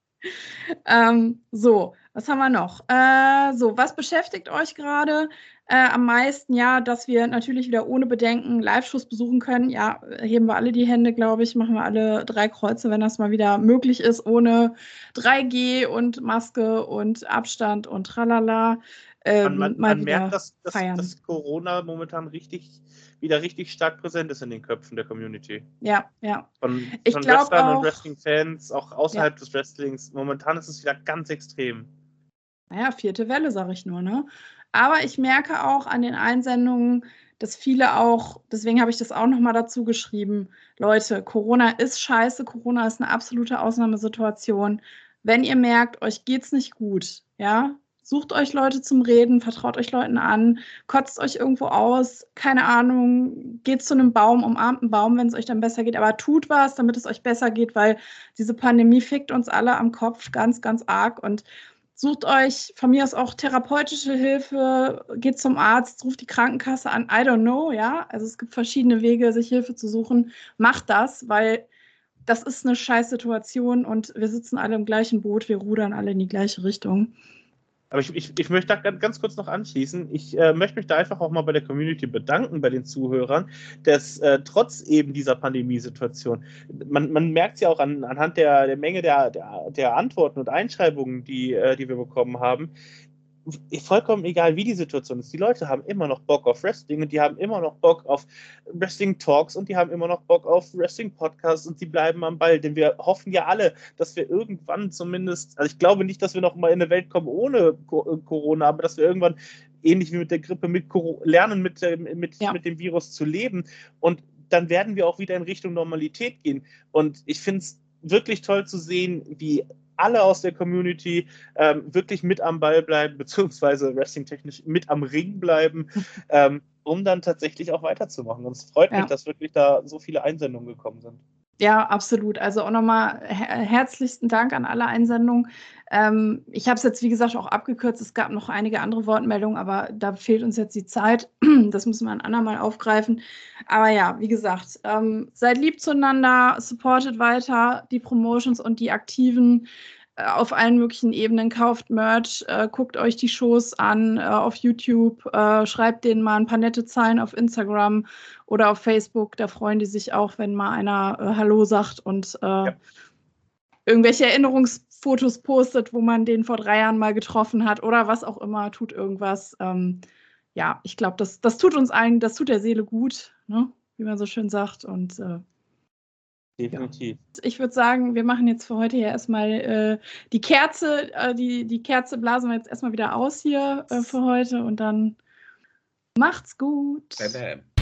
A: Ähm, so, was haben wir noch? Äh, so, was beschäftigt euch gerade? äh, am meisten, ja, dass wir natürlich wieder ohne Bedenken Live-Shows besuchen können. Ja, heben wir alle die Hände, glaube ich, machen wir alle drei Kreuze, wenn das mal wieder möglich ist, ohne 3G und Maske und Abstand und tralala.
C: Ähm, man, man, man merkt, dass, dass, dass, Corona momentan richtig wieder richtig stark präsent ist in den Köpfen der Community.
A: Ja, ja.
C: Von, ich von Wrestlern und Wrestling-Fans, auch außerhalb ja. des Wrestlings. Momentan ist es wieder ganz extrem.
A: Naja, vierte Welle, sage ich nur, ne? Aber ich merke auch an den Einsendungen, dass viele auch, deswegen habe ich das auch nochmal dazu geschrieben, Leute, Corona ist scheiße, Corona ist eine absolute Ausnahmesituation. Wenn ihr merkt, euch geht es nicht gut, ja, sucht euch Leute zum Reden, vertraut euch Leuten an, kotzt euch irgendwo aus, keine Ahnung, geht zu einem Baum, umarmt einen Baum, wenn es euch dann besser geht, aber tut was, damit es euch besser geht, weil diese Pandemie fickt uns alle am Kopf ganz, ganz arg und sucht euch von mir aus auch therapeutische Hilfe, geht zum Arzt, ruft die Krankenkasse an, I don't know, ja, also es gibt verschiedene Wege, sich Hilfe zu suchen, macht das, weil das ist eine scheiß Situation und wir sitzen alle im gleichen Boot, wir rudern alle in die gleiche Richtung.
C: Aber ich, ich, ich möchte da ganz kurz noch anschließen. Ich äh, möchte mich da einfach auch mal bei der Community bedanken, bei den Zuhörern, dass äh, trotz eben dieser Pandemiesituation, man, man merkt es ja auch an, anhand der, der Menge der, der, der Antworten und Einschreibungen, die, äh, die wir bekommen haben, vollkommen egal, wie die Situation ist. Die Leute haben immer noch Bock auf Wrestling und die haben immer noch Bock auf Wrestling-Talks und die haben immer noch Bock auf Wrestling-Podcasts und die bleiben am Ball. Denn wir hoffen ja alle, dass wir irgendwann zumindest, also ich glaube nicht, dass wir noch mal in eine Welt kommen ohne äh, Corona, aber dass wir irgendwann ähnlich wie mit der Grippe mit lernen, mit, mit, ja. mit dem Virus zu leben. Und dann werden wir auch wieder in Richtung Normalität gehen. Und ich finde es wirklich toll zu sehen, wie alle aus der Community ähm, wirklich mit am Ball bleiben, beziehungsweise wrestling-technisch mit am Ring bleiben, ähm, um dann tatsächlich auch weiterzumachen. Und es freut ja. mich, dass wirklich da so viele Einsendungen gekommen sind.
A: Ja, absolut. Also auch nochmal her herzlichsten Dank an alle Einsendungen. Ähm, ich habe es jetzt, wie gesagt, auch abgekürzt. Es gab noch einige andere Wortmeldungen, aber da fehlt uns jetzt die Zeit. Das müssen wir ein andermal aufgreifen. Aber ja, wie gesagt, ähm, seid lieb zueinander, supportet weiter die Promotions und die Aktiven auf allen möglichen Ebenen, kauft Merch, äh, guckt euch die Shows an äh, auf YouTube, äh, schreibt denen mal ein paar nette Zeilen auf Instagram oder auf Facebook. Da freuen die sich auch, wenn mal einer äh, Hallo sagt und äh, ja. irgendwelche Erinnerungsfotos postet, wo man den vor drei Jahren mal getroffen hat oder was auch immer, tut irgendwas. Ähm, ja, ich glaube, das, das tut uns allen, das tut der Seele gut, ne? wie man so schön sagt. Und
C: Definitiv.
A: Ja. Ich würde sagen, wir machen jetzt für heute ja erstmal äh, die Kerze, äh, die, die Kerze blasen wir jetzt erstmal wieder aus hier äh, für heute und dann macht's gut. Bam, bam.